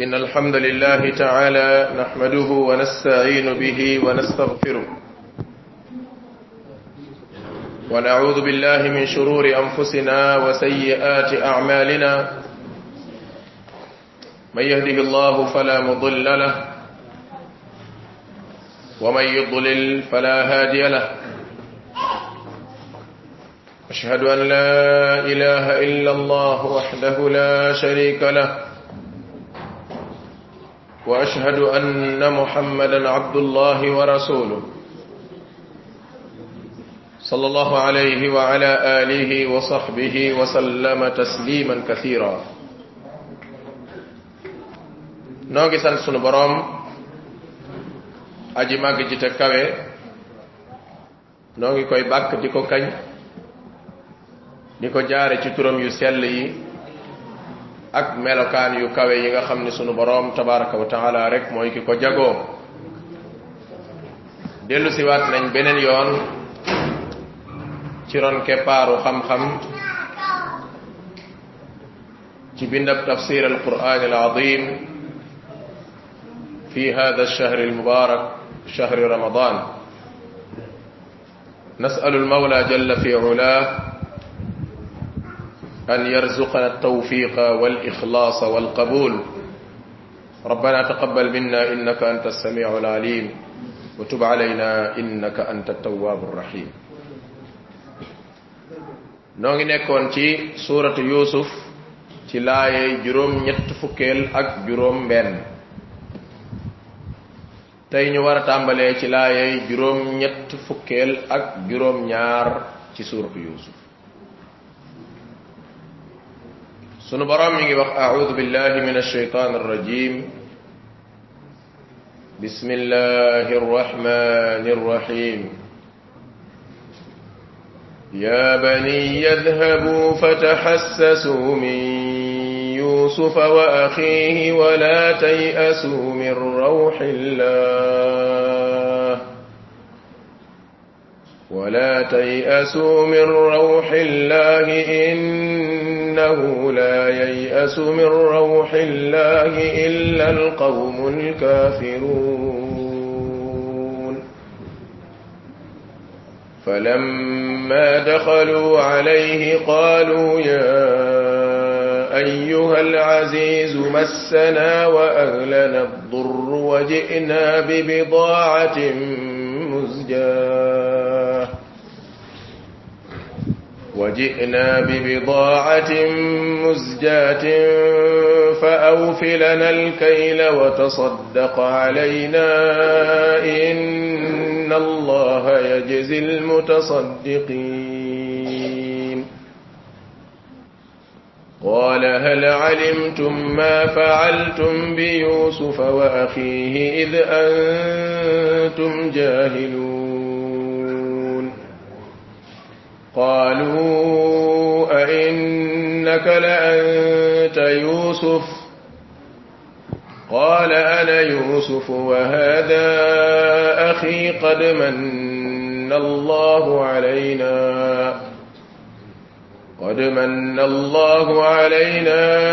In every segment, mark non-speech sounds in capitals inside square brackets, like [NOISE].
إن الحمد لله تعالى نحمده ونستعين به ونستغفره. ونعوذ بالله من شرور أنفسنا وسيئات أعمالنا. من يهده الله فلا مضل له. ومن يضلل فلا هادي له. أشهد أن لا إله إلا الله وحده لا شريك له. وأشهد أن محمدا عبد الله ورسوله صلى الله عليه وعلى آله وصحبه وسلم تسليما كثيرا. نوغي سان سونو بروم noo ngi koy bàkk di ko kañ di ko jaare ci turam yu sell yi ak melokaan yu kawe yi nga xam ni sunu boroom tabaraka wa taala rek mooy ki ko jagoo dellu siwaat nañ beneen yoon ci ron keppaaru xam-xam ci bindab tafsir al quran al azim fi hada الشهر المبارك شهر رمضان نسأل المولى جل في علاه أن يرزقنا التوفيق والإخلاص والقبول. ربنا تقبل منا إنك أنت السميع العليم. وتب علينا إنك أنت التواب الرحيم. نوغي نيكون تي سورة يوسف تي لاي جروم نيت اك جروم بن تاي نوار ورا تامبالي تي لاي جروم نيت اك جروم ñaar ci سورة يوسف mi ngi wax a'udhu billahi min ash-shaytan ar-rajim بسم الله الرحمن الرحيم. يا بني يذهبوا فتحسسوا من يوسف وأخيه ولا تيأسوا من روح الله. ولا تيأسوا من روح الله إنه لا ييأس من روح الله إلا القوم الكافرون. فلما دخلوا عليه قالوا يا أيها العزيز مسنا وأهلنا الضر وجئنا ببضاعة مزجاه وجئنا ببضاعة مزجاة فأوفلنا الكيل وتصدق علينا إن الله يجزي المتصدقين. قال هل علمتم ما فعلتم بيوسف وأخيه إذ أنتم جاهلون؟ قالوا أئنك لأنت يوسف. قال أنا يوسف وهذا أخي قد من الله علينا. قد من الله علينا.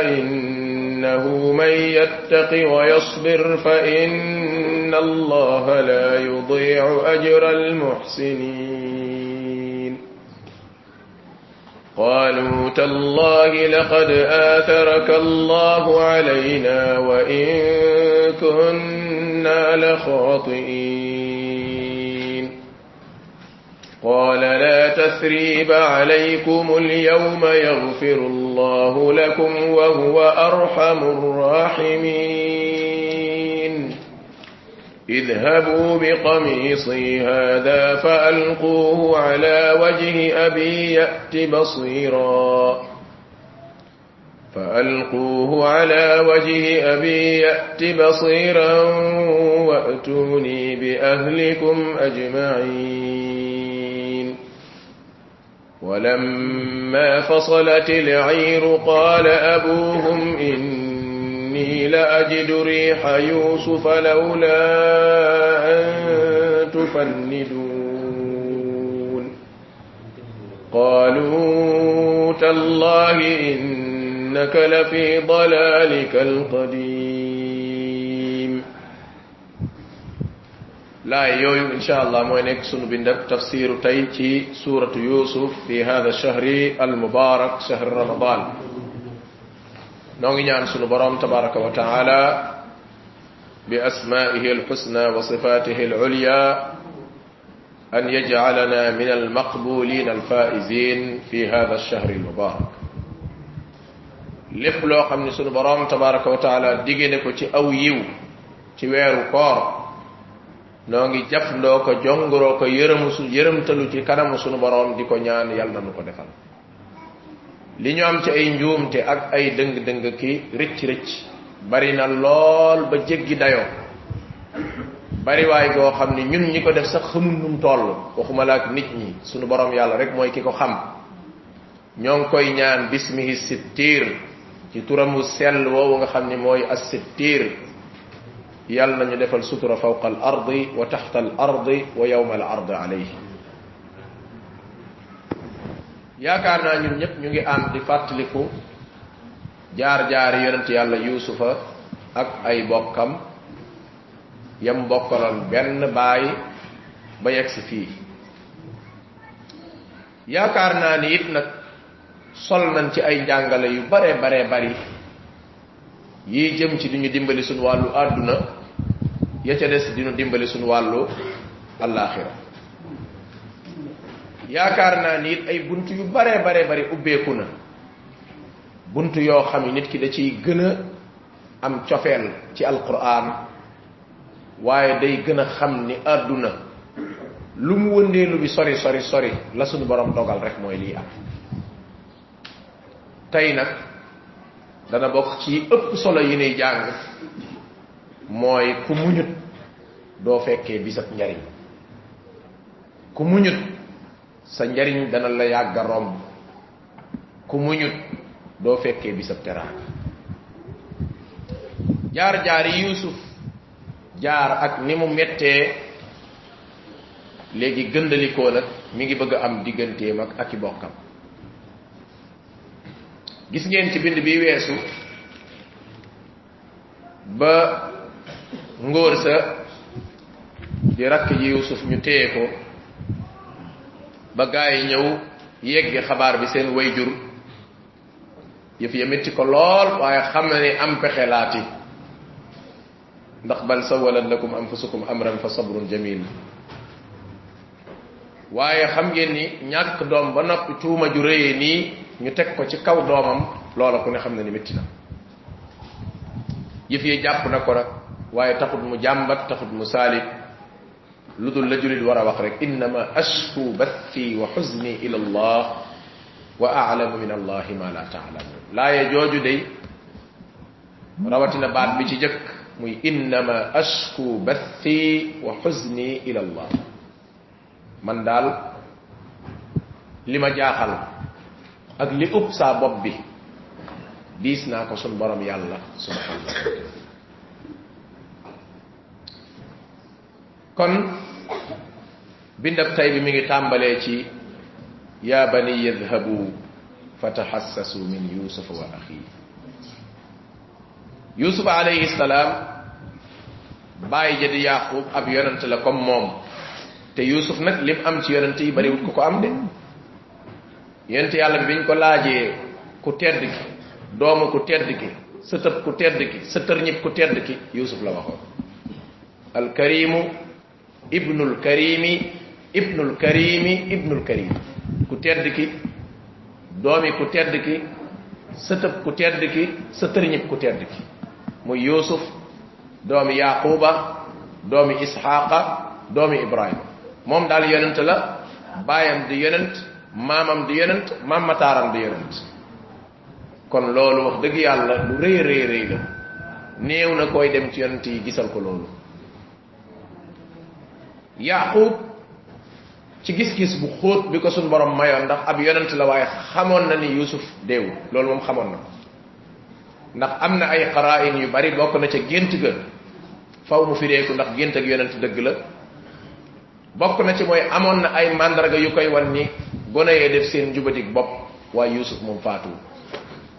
إنه من يتق ويصبر فإن الله لا يضيع أجر المحسنين. قالوا تالله لقد آثرك الله علينا وإن كنا لخاطئين. قال لا تثريب عليكم اليوم يغفر الله لكم وهو أرحم الراحمين. اذهبوا بقميصي هذا فألقوه على وجه أبي يأت بصيرا. فألقوه على وجه أبي يأت بصيرا وأتوني بأهلكم أجمعين. ولما فصلت العير قال أبوهم إني لأجد ريح يوسف لولا أن تفندون. قالوا تالله إن إنك لفي ضلالك القديم. لا يوي إن شاء الله موينك سنو بندب تفسير تيتي سورة يوسف في هذا الشهر المبارك شهر رمضان. نوغي نان سونو بروم تبارك وتعالى بأسمائه الحسنى وصفاته العليا أن يجعلنا من المقبولين الفائزين في هذا الشهر المبارك. لف لو خامني بروم تبارك وتعالى ديغيني كو تي أو ييو تي ويرو كور. نوغي جاف ندوكو جونغرو يرم سو يرم تلو تي كانام سونو بروم ديكو نيان يالنا نكو li ñu am ci ay njuumte ak ay dëng-dëng ki rëcc rëcc bari na lool ba jéggi dayoo bari waay goo xam ne ñun ñi ko def sax xamul num toll waxuma la ak nit ñi sunu borom yàlla rek mooy ki ko xam ñoo ngi koy ñaan bismihi sittir ci turamu sell woowu nga xam ni mooy assittir yàlla nañu defal sutura fawqa al ardi wa taxta al ardi wa yawma al ardi alayhi yaakaar naa ñun ñëpp ñu ngi ànd di fàttaliku jaar jaari yonent yàlla yuusufa ak ay bokkam. Yam bokkaloon benn baay ba yegg si fii yaakaar naa ni it nag sol nañ ci ay njàngale yu bare bare bari. Yi jëm ci duñu dimbali suñu wàllu àdduna ya ca des dinu dimbali suñu wàllu alaxira yaakaar naa ni it ay bunt yu bare bare bari ubbeeku na. Bunt yoo xam ni nit ki da ciy gën a am cofeel ci alquran waaye day gën a xam ni àdduna lu mu wëndeelu bi sori sori sori la suñu borom dogal rek mooy lii am. Tey nag dana bokk ci ëpp solo yi nuy jàng mooy ku muñut doo fekkee bisab njariñ. Ku muñut sa njariñ dana la yàgga romb ku muñut doo fekkee bisab teraanga jaar jaari yusuf. Jaar ak ni mu mettee léegi gëndalikoo nag mi ngi bëgg am digganteem ak ak i bokkam gis ngeen ci bind bi weesu ba ngóor sa di rakk yusuf ñu téye ko ba gaa yi ñëw yegge xabaar bi seen wayjur. Yëf ya métti ko lool waaye xam na ni am pexe laati. Ndax bal sawalat lakum anfusukum amran fa sabrun jamil. Waaye xam ngeen ni ñàkk doom ba noppi tuuma ju rëyee nii ñu teg ko ci kaw doomam loola ku ne xam na ni métti na. Yëf yi jàpp na ko nag waaye taxut mu jàmbat taxut mu saalit لدول لجولي ورا وخ إنما أشكو بثي وحزني إلى الله وأعلم من الله ما لا تعلم. لا يجوجو دي. رواتنا بعد بي مي إنما أشكو بثي وحزني إلى الله. من دال؟ لما جاخال أك لي اوب سا بوب بي. ديس ناكو سون سبحان الله. كون bindab tay bi mi ngi tàmbalee ci ya bani yadhabu fatahassasu min yusufa wa akhi. Yusuf alayhi salaam bàyyi ja di yaqub ab yonent la comme moom te yusuf nag lim am ci yonent yi bariwut ku ko am de. Yonent yàlla bi biñ ko laajee ku tedd ki doomu ku tedd ki sëtëb ku tedd ki sëtërñib ku tedd ki yusuf la waxoon. Alkarimu ibnul karimi ibnul karimi ibnul karim ku tedd ki doomi ku tedd ki sëtëb ku tedd ki sëtërñib ku tedd ki muy yusuf doomi yaquba doomi ishaqa doomi ibrahima moom daal yonent la baayam di yonent maamam di yonent maam mataaram di yonent. Kon loolu wax dëgg yàlla lu rëy rëy rëy la. Néew na koy dem ci yonent yi gisal ko loolu. Yaqub ci gis-gis bu xóot bi ko suñ borom mayoon ndax ab yonent la waaye xamoon na ni yusuf déewu loolu moom xamoon na ndax am na ay xaraa'in yu bari bokk na ca gént ga. Faw mu fireeku ndax gént ak yonent dëgg la. Bokk na ci mooy amoon na ay mandarga yu koy wan ni gone yee def seen njubatik bopp waaye yusuf moom faatuwu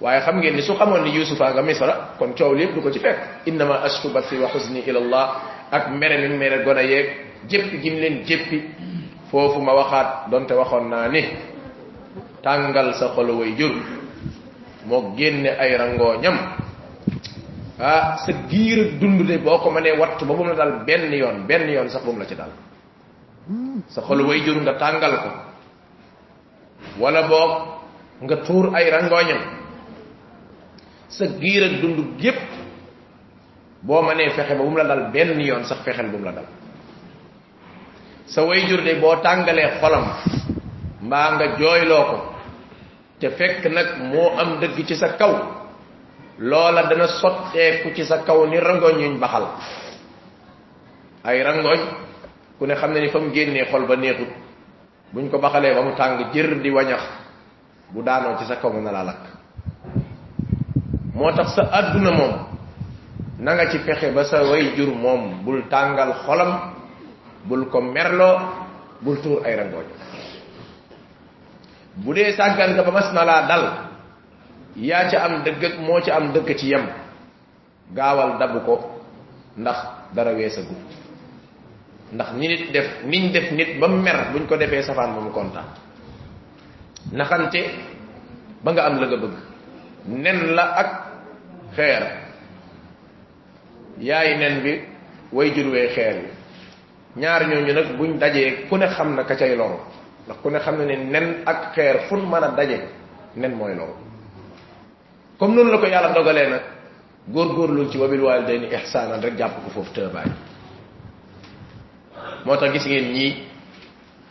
waaye xam ngeen ni su xamoon ni yusufa nga misra kon coow lépp du ko ci fekk. Innama ashku bathi wa xuzni ila allah ak mere mi mere gona yeeg jéppi gim leen jéppi foofu ma waxaat donte waxoon naa ni tàngal sa xolu way jur moo génne ay rangooñam ah sa giir ak dund de boo ko mënee wattu ba bu mu la dal benn yoon benn yoon sax bu la ci dal sa xolu way jur nga tàngal ko. Wala boog nga tuur ay rangooñam sa giir ak dund gépp boo mënee fexe ba bu la dal benn yoon sax fexel bu la dal sa way jur de boo tàngalee xolam mbaa nga jooyloo ko te fekk nag moo am dëgg ci sa kaw loola dana sotteeku ci sa kaw ni rangoñ yuñ baxal ay rangoñ ku ne xam ne ni fa mu génnee xol ba neexut. Buñ ko baxalee ba mu tàng jër di wañax bu daanoo ci sa kaw na laa lakk. Moo tax sa àdduna moom na nga ci fexe ba sa way jur moom bul tàngal xolam bul ko merloo bul tuur ay rangoñ bu dee sàggan nga ba mas na laa dal. Yaa ca am dëgg ak moo ca am dëgg ci yem gaawal dabu ko ndax dara weesagu. Ndax ni nit def niñ def nit ba mer buñ ko defee safaan ba mu kontaan. Naxante ba nga am la nga bëgg. Nen la ak xeer. Yaay nen bi way jurwee xeer bi ñaar ñooñu nag buñ dajee ku ne xam na ka cay loru ndax ku ne xam na ne nen ak xeer fun mën a daje nen mooy loru comme noonu la ko yàlla dogalee nag góorgóorlu ci wabil waalidayni ihsaanan rek jàpp ko foofu tëbaay. Moo tax gis ngeen ñii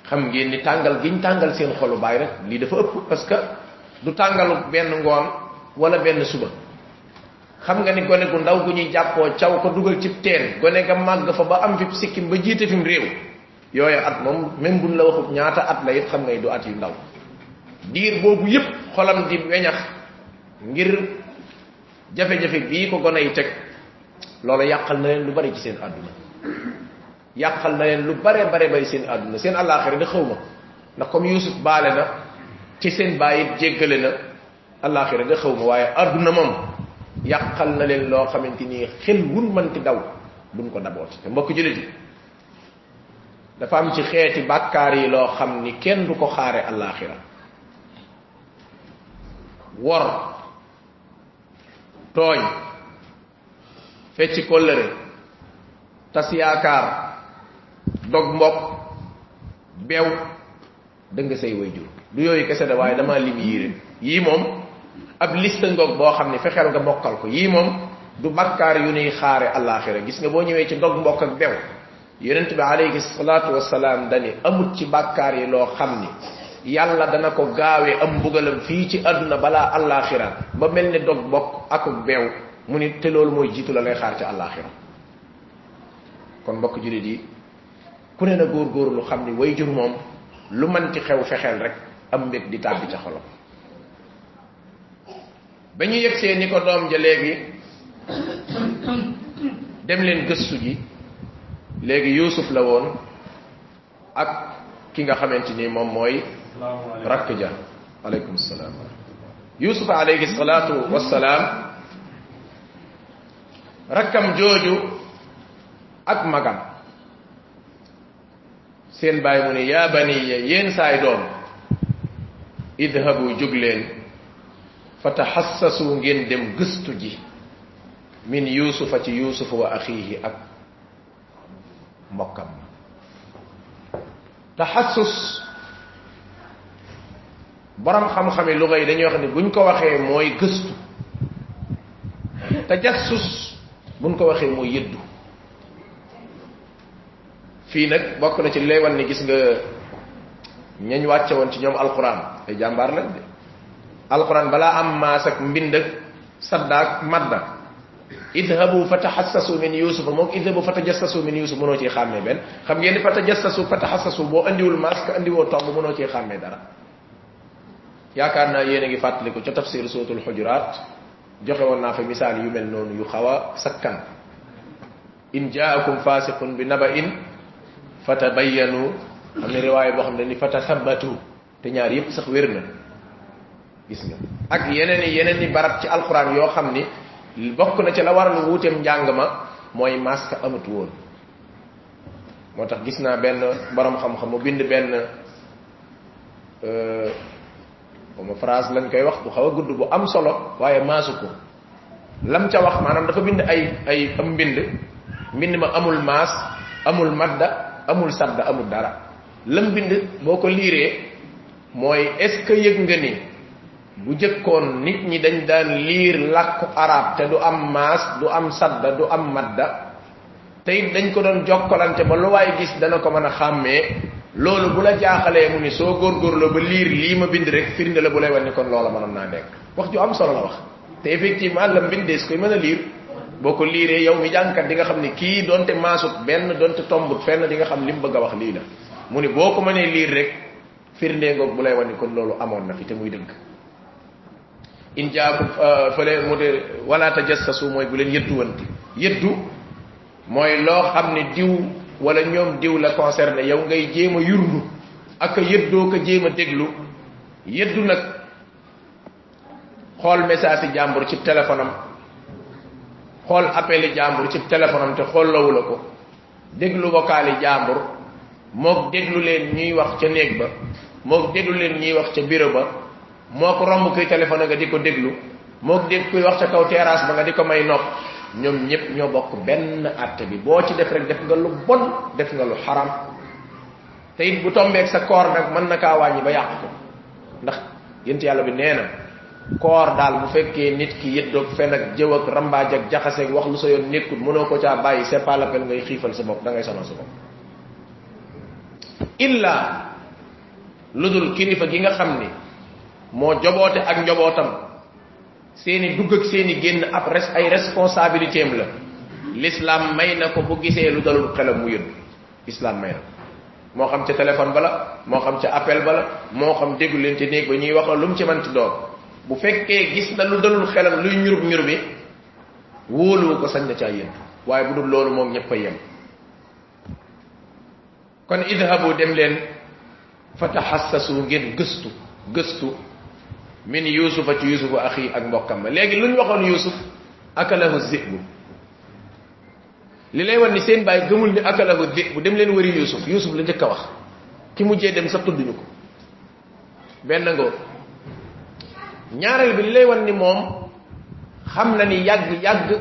xam ngeen ni tàngal giñ tàngal seen xolu baay rek lii dafa ëpp parce que du tàngalu benn ngoon wala benn suba xam nga ni gone gu ndaw gu ñuy jàppoo caw ko dugal ci teen gone ga màgg fa ba am fi sikkim ba jiite fi mu réew yooyu at moom même buñ la waxut ñaata at la it xam ngay du at yu ndaw diir boobu yépp xolam di weñax ngir jafe-jafe bii ko gone yi teg loolu yàqal na leen lu bari ci seen àdduna yàqal na leen lu bare bare bari seen àdduna seen àllaaxira da xaw ma ndax comme yusuf baale na ci seen bàyyi jéggale na àllaaxira da xaw ma waaye àdduna moom yàqal na leen loo xamante ni xel wun manti daw duñ ko dabooti te mbokk julit yi dafa am ci xeeti bàkkaar yi loo xam ni kenn du ko xaare àllaaxira wor tooñ fecci kóllëre tas yaakaar dog mbokk beew dëng say way jur. Du yooyu kese da waaye dama lim yii rek yii moom ab liste ngoog boo xam ne fexeel nga mokkal ko yii moom du bakkaar yu nuy xaare àllaaxira gis nga boo ñëwee ci dog mbokk ak beew yonent bi alayhi salaatu wasalaam dani amut ci bakkaar yi loo xam ni yàlla dana ko gaawee am mbugalam fii ci àdduna balaa àllaaxira ba mel ni dog mbokk ak beew mu ni te loolu mooy jiitu la lay xaar ci àllaaxira kon mbokk julit yi ku ne na góor-góor lu xam ni way jur moom lu man ci xew fexeel rek am mbég di tàbbi ca xolam ba ñu yegsee ni ko doom ja léegi dem leen gëstu ji. Léegi yusuf la woon ak ki nga xamante ni moom mooy rakk ja. Aleykum salaam yusuf alayhi salaatu wassalaam rakkam jooju ak magam. Seen bàyyi mu ne yaa baniya yéen saay doom idhabu jóg leen fa taxassasu ngeen dem gëstu ji min yusufa ci yusufa wa axiihi ak mbokkam. Taxassus borom xam-xami luga yi dañuy wax ni buñ ko waxee mooy gëstu. Tajassus buñ ko waxee mooy yëddu. Fii nag bokk na ci lay wan ni gis nga ñañ wàcce woon ci ñoom alquran. Ay jàmbaar lañ de alquran balaa am maas ak mbind ak sadda ak madda. Idhabu fa taxassasu min yusufa moom idhabu fa tajassasu min yusuf mënoo ciy xàmmee benn xam ngeen ni fa tajassasu fa taxassasu boo andiwul maas ka andiwoo tomb mënoo ciy xàmmee dara. Yaakaar naa yéen a ngi fàttaliku ca tafsir suratul xujuraat joxe woon naa fa misaal yu mel noonu yu xaw a sakkan. In jaakum fasiqun bi naba in fatabayyanu. Am na riwaaya boo xam ne ni fatathabbatu te ñaar yépp sax wér na gis nga. Ak yeneen i yeneen i barab ci alquran yoo xam ni bokk na ci la waral wuuteem njàng ma mooy masque amatu woon. Moo tax gis naa benn borom xam-xam mu bind benn ma phrase lañ koy wax bu xaw a gudd bu am solo waaye maasu ko. Lam ca wax maanaam dafa bind ay ay am mbind mbind ma amul maas amul madda amul sadda amul dara. Lam bind boo ko liiree mooy est ce que yëg nga ni bu jëkkoon nit ñi dañ daan liir làkku arab. Te du am maas du am sadda du am madda te it dañ ko doon jokkalante ba lu waay gis dana ko mën a xàmmee loolu bu la jaaxalee mu ni soo góorgóorloo ba liir lii ma bind rek firnde la bu lay wan ni kon loola mënoon naa nekk wax ju am solo la wax te effectivement la mbindees koy mën a liir boo ko liiree yow mi jàngkat di nga xam ni kii donte maasut benn donte tombut fenn di nga xam li mu bëgg a wax lii la mu ni boo ko mënee liir rek firnde ngoog bu lay wan ni kon loolu amoon na fi te muy dëgg in jaakum fële mu de wala tajassasu mooy bu leen yëdduwanti yëddu mooy loo xam ne diw wala ñoom diw la concerné yow ngay jéem a yurlu ak a yëddoo ko jéem a déglu. Yëddu nag xool message yi jàmbur ci téléphone am. Xool appel yi jàmbur ci téléphone am te xool lawu la ko. Déglu vocal yi jàmbur moog déglu leen ñuy wax ca néeg ba moog déglu leen ñuy wax ca bureau ba moo ko romb kuy téléphone nga di ko déglu moog dégg kuy wax ca kaw terrasse ba nga di ko may nopp ñoom ñëpp ñoo bokk benn àtte bi boo ci def rek def nga lu bon def nga lu xaram te it bu tombeeg sa koor nag mën na kaa wàññi ba yàq ko ndax yent yàlla bi nee na koor daal bu fekkee nit ki yëddoog fen ak jëw ak rambaaj ak jaxaseeg wax lu sa yoon nekkul mënoo ko caa bàyyi c'est pas la ngay xiifal sa bopp da ngay sonal sa bopp. Illa lu dul kilifa gi nga xam ni moo joboote ak njobootam. Seeni dugg ak seeni génn ab res ay responsabilité am la. L'islam may na ko bu gisee lu dalul xelam mu yëddu. Islam may na moo xam ca téléphone bala moo xam ca appel bala moo xam déglu leen ci néeg ba ñuy wax lu mu ci manti doon. Bu fekkee gis na lu dalul xelam luy ñurub ñurubi wóoluwu ko sañ na caa yëddu. Waaye bu dul loolu moom ñëpp a yem. Kon idhabu dem leen fatahassasu ngeen gëstu gëstu min yusufa ci yusufa axi ak mbokkam ma léegi lu ñu waxoon yusuf akalahu zibu li lay ni seen bàyyi gëmul ni akalahu zibu dem leen wëri yusuf. Yusuf la njëkk a wax ki mujjee dem sax tudduñu ko benn ngoo ñaareel bi li lay wan ni moom xam na ni yàgg yàgg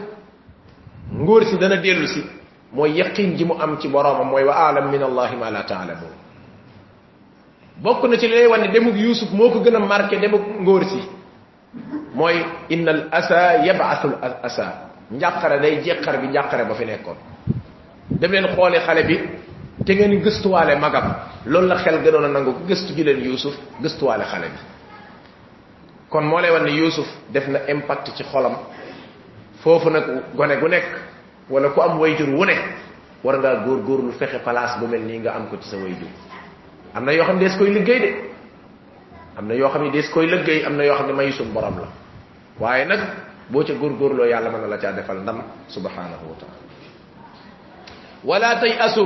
ngóor si dana dellu si mooy yaqin ji mu am ci boroomam mooy wa alam min allahi ma la taalamun bokk na ci lay wan ni demug yusuf moo ko gën a marqué demug ngóor si. Mooy inna al asa yabaatu al asa. Njàqare day jeqar bi njàqare ba fi nekkoon. Dem leen xooli xale bi te ngeen gëstuwaale magam. Loolu la xel gënoon a nangu ko gëstu ji leen yusuf gëstuwaale xale bi. Kon moo lay wan ni yusuf def na impact ci xolam. Foofu nag gone gu nekk wala ku am wayjur wu ne war ngaa góor góorlu fexe place bu mel nii nga am ko ci sa wayjur am na yoo xam ne des koy liggéey de. Am na yoo xam ne des koy liggéey am na yoo xam ne mayu suñ borom la. Waaye nag boo ca góorgóorloo yàlla mën na la caa defal ndam subhanahu wa taala wala tay asu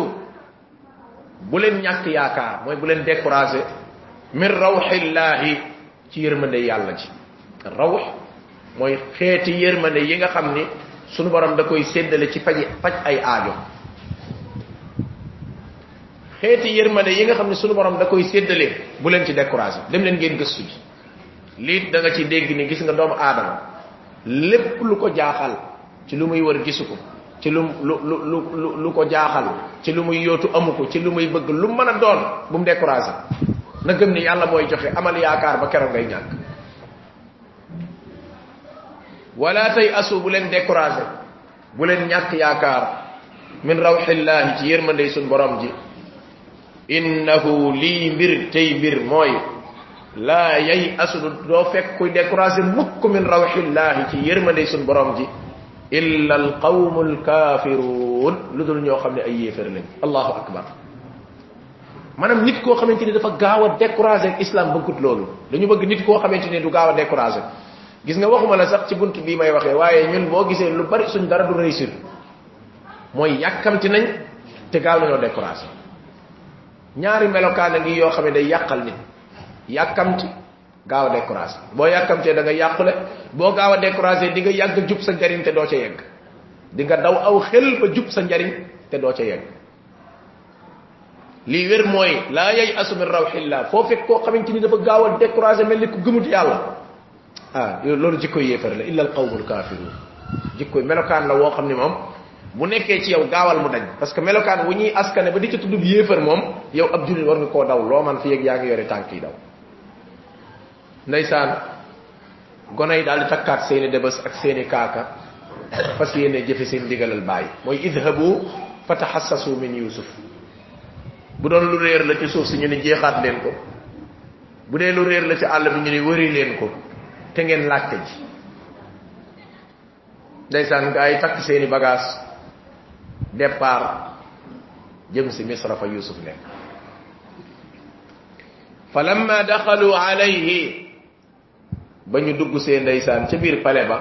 bu leen ñàkk yaakaar mooy bu leen découragé min rawxillahi ci yërmande yàlla ji. Rawx mooy xeeti yërmande yi nga xam ni sunu borom da koy séddale ci faj faj ay aajo xeeti yërmande yi nga xam ne sunu borom da koy séddale bu leen ci découragé dem leen ngeen gëstu ji. Lii da nga ci dégg ni gis nga doomu aadama. Lépp lu ko jaaxal ci lu muy wër gisu ko. Ci lu lu lu lu lu ko jaaxal. Ci lu muy yootu amu ko. Ci lu muy bëgg lu mën a doon bu mu découragé na gëm ni yàlla mooy joxe amal yaakaar ba keroog ngay ñàkk. Wala tay asu bu leen découragé bu leen ñàkk yaakaar. Min rawxillahi ci yërmandey sun borom ji innahu lii mbir tey mbir mooy laa yay asu doo fekk kuy découragé mukk min rawxillahi ci yërmandey sun borom ji. Illa alqawmu alkafirun lu dul ñoo xam ne ay yéefar lañ. Allahu akbar. Maanaam nit koo xamante ni dafa gaaw a découragé islam bëggut loolu. Dañu bëgg nit koo xamante ni du gaaw a découragé gis nga waxuma la sax ci bunt bii may waxee waaye ñun boo gisee lu bari suñ dara du réussir. Mooy yàkkamti nañ te gaaw nañoo découragé ñaari melokaan ngi yoo xam ne day yàqal nit. Yàkkamti gaaw a découragé boo yàkkamtee da nga yàqule boo gaaw a découragé di nga yàgg jub sa njariñ te doo ca yegg. Di nga daw aw xel ba jub sa njariñ te doo ca yegg. Lii wér mooy laa yay asu min rawxillah foo fekk koo xamante ni dafa gaaw a découragé mel ni ku gëmut yàlla. Ah loolu jikkoy yéefar la illa al qawmul kafirun jikkoy melokaan la woo xam ni moom bu nekkee ci yow gaawal mu dañ parce que melokaan wu ñuy askane ba di ci tuddub yéefar moom yow ab julit war nga koo daw. Loo man fi yeg yaa ngi yore tànk yi daw. Ndeysaan gone yi daal di takkaat seeni debes ak seeni kaaka fas yéene jëfe seen digalal bàyyi mooy idhabu fatahassasu min yusuf bu doon lu réer la ci suuf si ñu ni jeexaat leen ko. Bu dee lu réer la ci àll bi ñu ni wëri leen ko. Te ngeen laajte ji. Ndeysaan gaa yi takk seeni bagage départ jëm si misra fa yusuf nekk falamma daxalu alayhi. Ba ñu dugg see ndeysaan ca biir pale ba.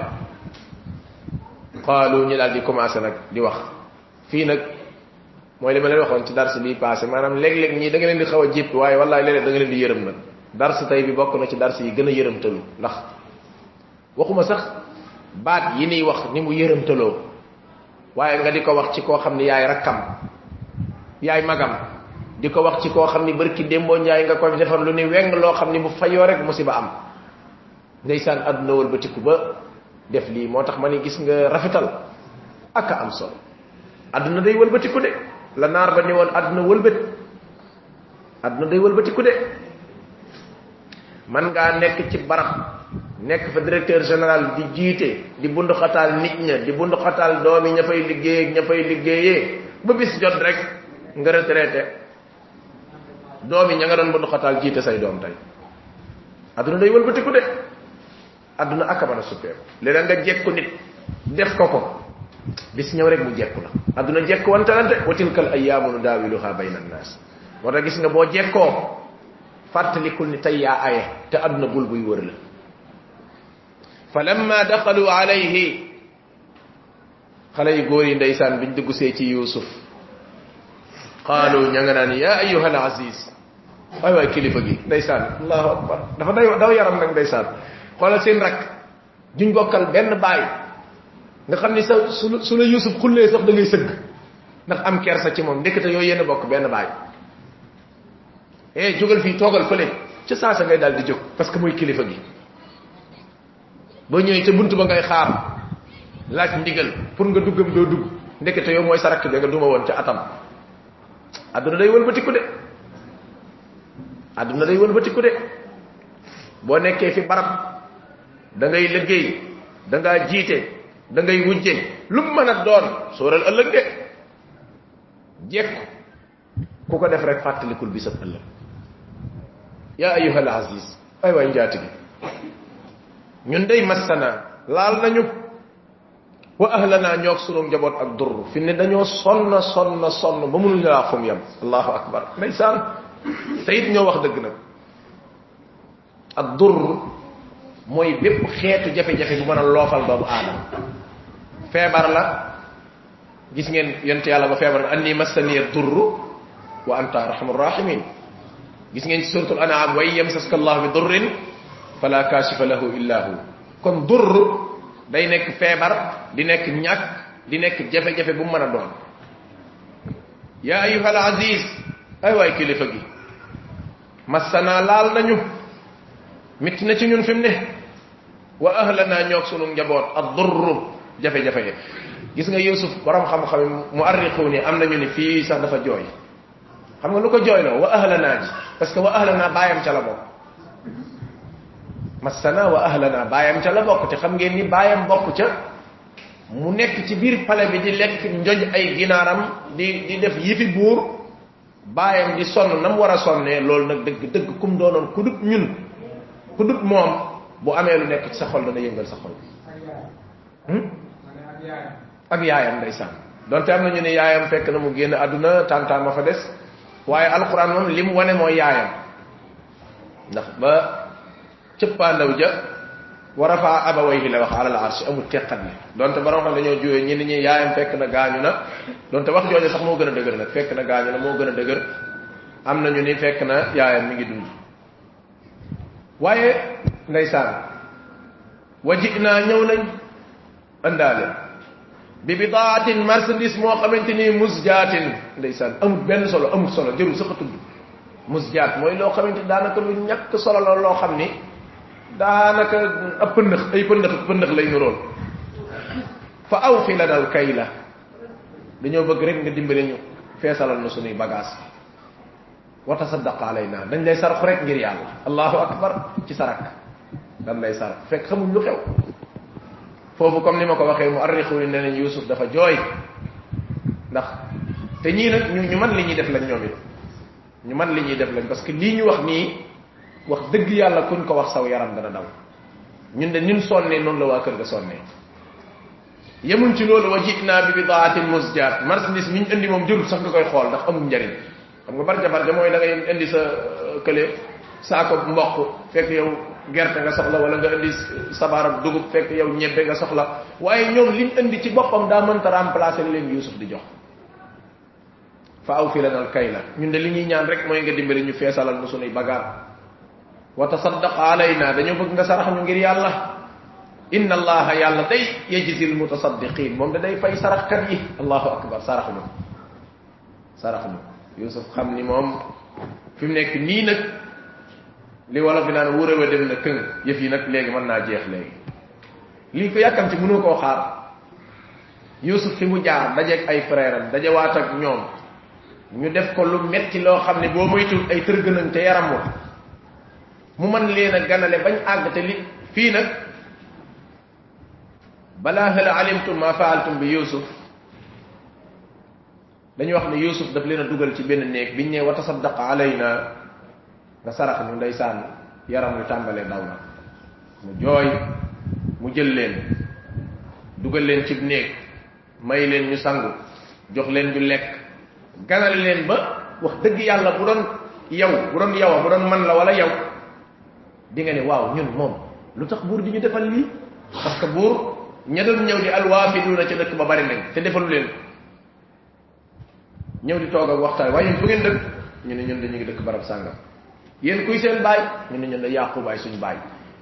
Qaalu ñu daal di commencé nag di wax fii nag mooy li ma leen waxoon ci dars bii passé maanaam léeg-léeg ñii da nga leen di xaw a jipp waaye wallaay léeg-léeg da nga leen di yërëm nag dars tey bi bokk na ci dars yi gën a yërëmtalu ndax waxuma sax baat yi niy wax ni mu yërëmtaloo waaye nga di ko wax ci koo xam ni yaay rakkam. Yaay magam. Di ko wax ci koo xam ni barki démboo njaay nga koy defar lu ni weng loo xam ni bu fayoo rek musiba am. Ndeysaan àdduna wëlbatiku ba def lii moo tax ma ni gis nga rafetal. Ak am solo. Àdduna day wëlbatiku de. La naar ba ni woon àdduna wëlbët. Àdduna day wëlbatiku de. Man ngaa nekk ci barab nekk fa directeur général di jiite di bundu xataal nit ña di bundu xataal doomi ña fay liggéey ak ña fay liggéeyee ba bis jot rek nga retraité doomi ña nga doon bundu xataal jiite say doom tey àdduna day wëlbatiku de. Àdduna ak a mën a suppeeku léeg nga jekku nit def ko ko bis ñëw rek mu jekku la àdduna jekku wantalante wa tilkal ayyaamu nudaawiluha bayna annaas moo tax gis nga boo jekkoo fàttalikul ni tey yaa aye te àdduna bul buy wër la fa lamma daxalu alayhi. Góor yi ndeysaan biñ dugg see ci yusuf. Qaalu ña nga naan ya ayuha al aziz waay waay kilifa gi ndeysaan allahu akbar. Dafa day daw yaram nag ndeysaan xoolal seen rak. Duñ bokkal benn baay nga xam ni sa su su la yusuf xullee sax da ngay sëgg ndax am kersa ci moom ndekete yooyu yéen bokk benn baay eh jógal fii toogal fële ca saasa ngay daal di jóg parce que mooy kilifa gi boo ñëwee ca buntu ba ngay xaar laaj ndigal pour nga duggam doo dugg ndekete yow mooy sa rakk nga duma woon ca atam àdduna day wëlbatiku de àdduna day wëlbatiku de boo nekkee fi barab. Da ngay liggéey da ngaa jiite da ngay wujje lu mu mën a doon sóoral ëllëg de jekku ku ko def rek fàttalikul bisab ëllëg yaa ayuha al aziz. Ay waay njaati gi ñun day massana laal nañu. Wa ahlana ñoog sunu njaboot ak dur. Fi ne dañoo sonn sonn sonn ba mënuñu laa fu mu yem allahu akbar. Te it ñoo wax dëgg nag. Ak dur mooy bépp xeetu jafe-jafe bu mën a loofal doomu aadama. Feebar la. Gis ngeen yonte yàlla ba feebar anni massaniya durru wa anta arhamur rahimin gis ngeen suratul an'am way yamsaska allah bi durrin fala kashifa lahu illa hu. Kon durr day nekk feebar di nekk ñàkk di nekk jafe-jafe bu mën a doon ya ayuha al aziz ay waay kilifa gi massana laal nañu mitti na ci ñun fi mu ne wa ahlana ñoog sunu njaboot ad durr jafe-jafe gis nga yusuf borom xam-xam mu arriqu ni am nañu ni fii sax dafa jooy. Xam nga lu ko jooyloo? Wa ahlana parce que wa ahlana bàyyam ca la bokk massana wa ahlana. Bàyyam ca la bokk te xam ngeen ni bàyyam bokk ca mu nekk ci biir pale bi di lekk njoj ay ginaaram di di def yifi buur. Bàyyam di sonn nam war a sonnee loolu nag dëgg dëgg kum doonoon ku dut ñun ku dut moom bu amee lu nekk ci sa xol dana yëngal sa xol. Ak yaayam ndeysaan. Donte am nañu ne yaayam fekk na mu génn àdduna tantaan ma fa des. Waaye alquran moom li mu wane mooy yaayam. Ndax ba cëppaandaw ja wa rafaa abawayhi la wax alal arshi amul teqat ni donte borom xam dañoo jóoyee ñi ñi yaayam fekk na gaañu na donte wax jooju sax moo gën a dëgër nag fekk na gaañu na moo gën a dëgër am nañu ni fekk na yaayam mi ngi dund waaye ndeysaan wajina ñëw nañ andaale bi bidaatin marchandise moo xamante ni musjaatin ndeysaan amul benn solo amul solo jërul sax a tudd musjaat mooy loo xamante daanaka lu ñàkk solo la loo xam ni daanaka ab pëndëx ay pëndëx pëndëx lay nurool fa aw fi lana al kayla dañoo bëgg rek nga dimbale ñu feesalal na sunuy bagage wa tasaddaq alayna dañ lay sarax rek ngir yàlla allahu akbar ci sarak dañ lay sarax fekk xamuñ lu xew foofu comme ni ma ko waxee mu arrixu ni ne nañ yusuf dafa jooy ndax te ñii nag ñu ñu man li ñuy def lañ ñoom it ñu man li ñuy def lañ parce que lii ñu wax nii wax dëgg yàlla kuñ ko wax saw yaram dana daw. Ñun de ñun sonnee noonu la waa kër ga sonnee yemuñ ci loolu wa jitna bi bidaatin musjaat marchandise mi ñu indi moom jërul sax nga koy xool ndax amul njariñ. Xam nga barja barja mooy da ngay indi sa kële saako mboq fekk yow gerte nga soxla wala nga indi sabaarab dugub fekk yow ñebbe nga soxla. Waaye ñoom liñ indi ci boppam daa mënta remplacer leen yusuf di jox. Fa aw fi lanal kay la ñun de li ñuy ñaan rek mooy nga dimbali ñu feesalal nu sunuy bagaar wa tasaddaq alayna dañoo bëgg nga sarax ñu ngir yàlla inna allaha yàlla day yajzi al mutasaddiqin moom da day fay saraxkat yi allahu akbar sarax ñu sarax ñu yusuf xam ni moom fi mu nekk nii nag li wala bi naan wóorewa dem na këng yëf yi nag léegi mën naa jeex léegi lii ko yàkkam ci mënoo koo xaar yusuf fi mu jaar dajeeg ay frère am dajewaat ak ñoom ñu def ko lu metti loo xam ne boo moytul ay tërgënañ te yaram wa mu mën leen a ganale bañ àgg te li fii nag balaa hal alimtum ma faaltum bi yusuf? Dañu wax ne yusuf daf leen a dugal ci benn néeg biñ ne wa tasaddaq alayna? Nga sarax ñu ndeysaan yaram wi tàmbalee daw na. Mu jooy mu jël leen dugal leen ci néeg may leen ñu sangu jox leen ñu lekk ganale leen ba wax dëgg yàlla bu doon yow bu doon yow bu doon man la wala yow di nga ne waaw ñun moom lu tax buur di ñu defal lii parce que buur ña doon ñëw di alwaafiduuna ca dëkk ba bari nañ te defalu leen ñëw di toog ak waxtaan waaye fu ngeen dëkk ñu ne ñun dañu ngi dëkk barab sàngam yéen kuy seen baay ñu ne ñun da yàqubaay suñu baay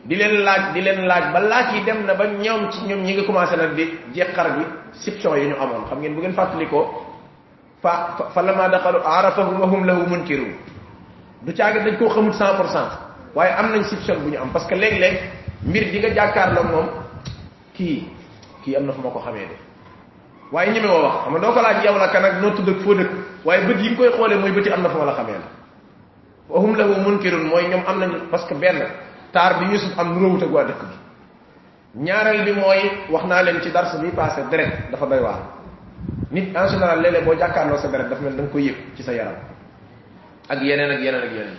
di leen laaj di leen laaj ba laaj yi dem na ba ñoom ci ñoom ñi nga commencé nag di jeqar bi siption yi ñu amoon xam ngeen bu ngeen fàttalikoo fa fa lama daxalu arafahum wa hum lahu munkirun du caaga dañ koo xamul cent pour cent waaye am nañ siption bu ñu am. Parce que léeg-léeg mbir di nga jàkkaarloo moom kii kii am na fu ma ko xamee de. Waaye ñeme woo wax xam nga doo ko laaj yow la kan ak noo tudd ak foo dëkk waaye bët yi koy xoolee mooy bëti am na fu ma la xamee la. Wa hum lahu munkirun mooy ñoom am nañ parce que benn taar bi yusuf am nuróowut ak waa dëkk bi. Ñaareel bi mooy wax naa leen ci dars bi passé deret dafa doy waar. Nit en général léeg-léeg boo jàkkaarloo sa deret dafa mel da nga koy yëg ci sa yaram. Ak yeneen ak yeneen ak yeneen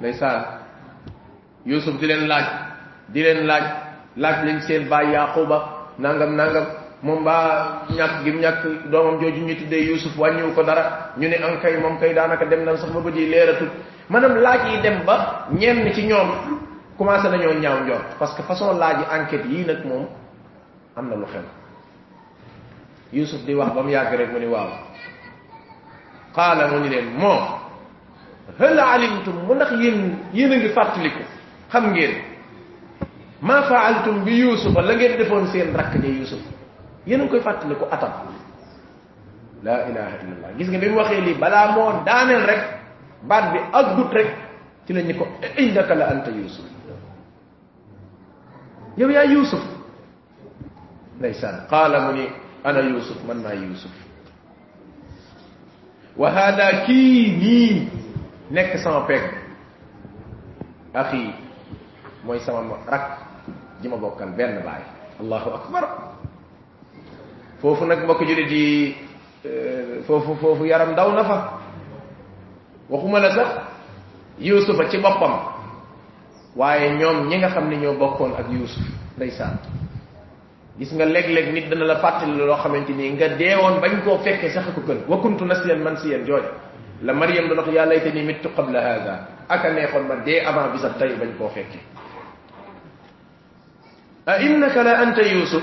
ndeysaan yusuf di leen laaj di leen laaj laaj lañ seen baay yaquba nangam nangam moom baa ñàkk gi ñàkk doomam jooju ñu tuddee yusuf wàññiwu ko dara ñu ne an kay moom kay daanaka dem na sax ba bët yi leeratul maanaam laaj yi dem ba ñenn ci ñoom commencé nañoo ñaaw njort parce que façon laaj yi enquête yii nag moom am na lu xew. Yusuf di wax ba mu yàgg rek mu ni waaw. Qaala mu ni leen moo hal alimtum? Mu ndax yéen yéen a ngi fàttaliku. Xam ngeen. Ma faaltum bi yusufa la ngeen defoon seen rakk ja yusuf ngi koy fàttaliku atam. La ilaha illallah gis nga bi mu waxee lii balaa moo daaneel rek baat bi ak dut rek ci la ñu ko innaka la anta yusuf yow yaa yusuf ndeysaan. Qaala mu ni ana yusuf man maa yusuf wa hada kii nii nekk sama pegg axi mooy sama rak ji ma bokkal benn baay allahu akbar. Foofu nag mbokk julit yi foofu foofu yaram daw na fa. Waxuma la sax yusufa ci boppam. Waaye ñoom ñi nga xam ne ñoo bokkoon ak yusuf ndeysaan. Gis nga léeg-léeg nit dana la fàttali loo xamante ni nga deewoon bañ koo fekkee sax ko gën. Wa kuntu nasiyan man siyan jooja la mariam doon wax yaa laytani mittu qabla hada aka neexoon ma dee avant bi sax tey bañ koo fekkee a innaka la anta yusuf.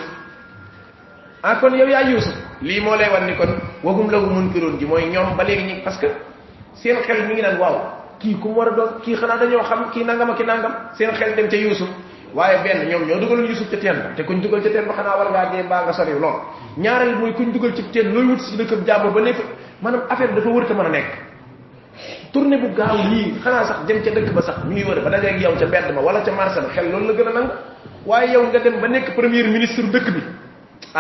Ah kon yow yaa yusuf. Lii moo lay wan ni kon wagum lahu munkiroon. Ji mooy ñoom ba léegi ñi parce que seen xel mi ngi naan waaw kii ku mu war a doon kii xanaa dañoo xam kii nangam ak ki nangam. Seen xel dem ca yusuf. Waaye benn ñoom ñoo dugal yusuf ca teen ba te kuñ dugal ca teen ba xanaa war ngaa dee mbaa nga sori lool ñaareel mooy kuñ dugal ci teen looy wut si dëkk jàmbur ba nekk maanaam affaire dafa wër te mën a nekk tournée bu gaaw nii xanaa sax dem ca dëkk ba sax ñuy wër ba dajeeg yow ca mbedd ma wala ca marché ba xel loolu la gën a nangu waaye yow nga dem ba nekk premier ministre dëkk bi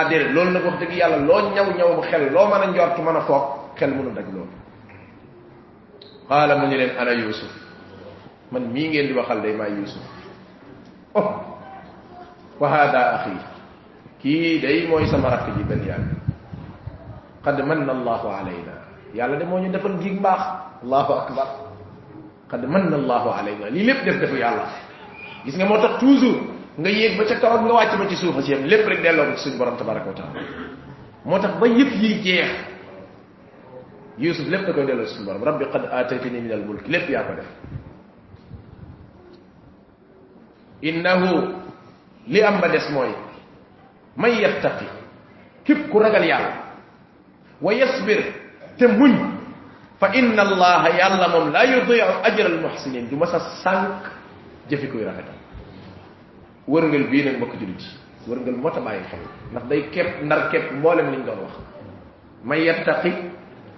déedéet loolu nag wax dëgg yàlla loo ñaw ñaw bu xel loo mën a njort mën a foog xel mënu daj loolu qaala mu ñu leen ana yusuf. Man mii ngeen di waxal day maa yusuf. Oh. Wa hada axi kii day mooy sama rakk ji benn yàgg qad manna allahu alayna yàlla de moo ñu defal gi mbaax allahu akbar qad manna allahu alayna lii lépp def defu yàlla gis nga moo tax toujours nga yéeg ba ca kaw nga wàcc ba ci suufa si yam lépp rek delloo ko ci suñu borom tabaraka wa taala moo tax ba yëpp yi jeex yusuf lépp da koy delloo ci suñu borom rabbi qad aataytani min al mulk lépp yaa ko def innahu li am ba des mooy man yattaqi képp ku ragal yàlla ويصبر. تمون فإن الله يعلم لا يضيع أجر المحسنين. دوما سانك جفكو يرافتا ورنجل بينا مكو ورنجل موتا باي خل كيب نار كيب مولم لنجل وخ من يتقي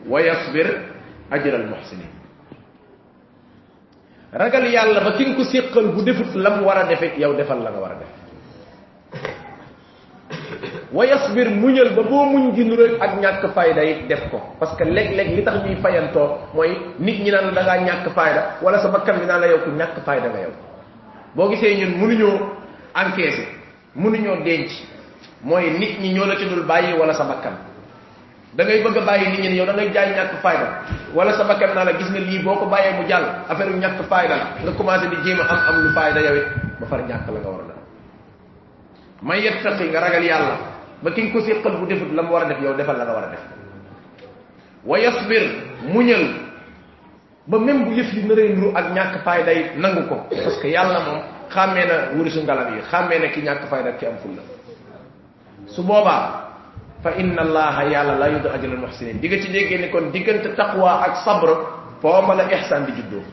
ويصبر أجر المحسنين ragal yalla ba kinko sekkal bu defut lam wara defek yow defal la wa yasbir muñal ba boo muñ gi nural ak ñàkk fayda yi def ko parce que léeg-léeg li tax ñuy fayantoo mooy nit ñi naan da ngaa ñàkk fayda wala sa bakkan bi naan la yow ku ñàkk fayda nga yow boo gisee ñun mënuñoo encaisser mënuñoo denc mooy nit ñi ñoo la ci dul bàyyi wala sa bakkan da ngay bëgg a bàyyi nit ñi yow da ngay jaay ñàkk fayda wala sa bakkan naa la gis nga lii boo ko bàyyee mu jàll affaire yu ñàkk fayda la nga commencé di jéem a am am lu fayda yow it ba far ñàkk la nga war a def may yettaqi nga ragal yàlla ba ki ko séqal bu defut la mu war a def yow defal la nga war a def wa yasbir muñal ba même bu yëf yi naree nuru ak ñàkk fayda nangu ko parce que yàlla moom xàmmee na wurisu ngalam yi xàmmee na ki ñàkk fayda ki am fulla. Su boobaa fa inna allaha yàlla la yudu ajral muhsinin. Di nga ci déggee ni kon diggante taqwa ak sabr foofa la ihsan di juddoo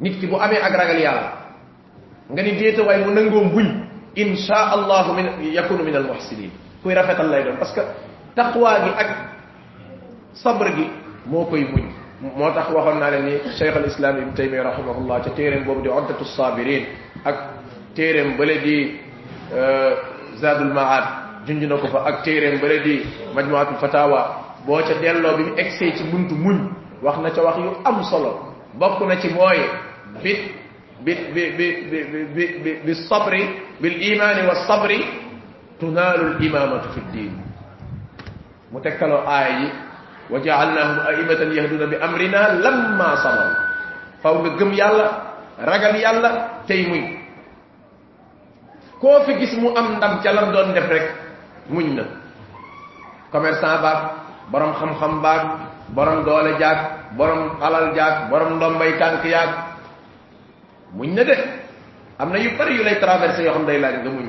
nit ki bu amee ak ragal yàlla nga ni déeta waay mu nangoo mbuñ insha allahu min yakunu min al muhsinin. Kuy rafetal lay doon parce que taqwa gi ak sabr gi moo koy muñ moo tax waxoon naa leen ni cheikh al islam ibn taymiya rahimahullah ca téeréem boobu di oddatu sabirin. Ak téeréem bële di zadul maad. Junj na ko fa ak téeréem bële di majmuatul fatawa. Boo ca delloo bi mu egsee ci buntu muñ wax na ca wax yu am solo. Bokk na ci mooy bit bi bi bi bi bi bi bi sabri bil imani wa sabri tunaalu l imamatu fi ddin mu tekkaloo aaya yi wa jaalnahum aimatan yahduna bi amrina lamma sabar faw nga gëm yàlla ragal yàlla tey muñ koo fi gis mu am ndam ca lam doon def rek muñ na commerçant baag borom xam-xam baag borom doole jaag borom alal jaag borom ndombay tànk yaag muñ na de am na yu bari yu lay traversé yoo xam day laaj nga muñ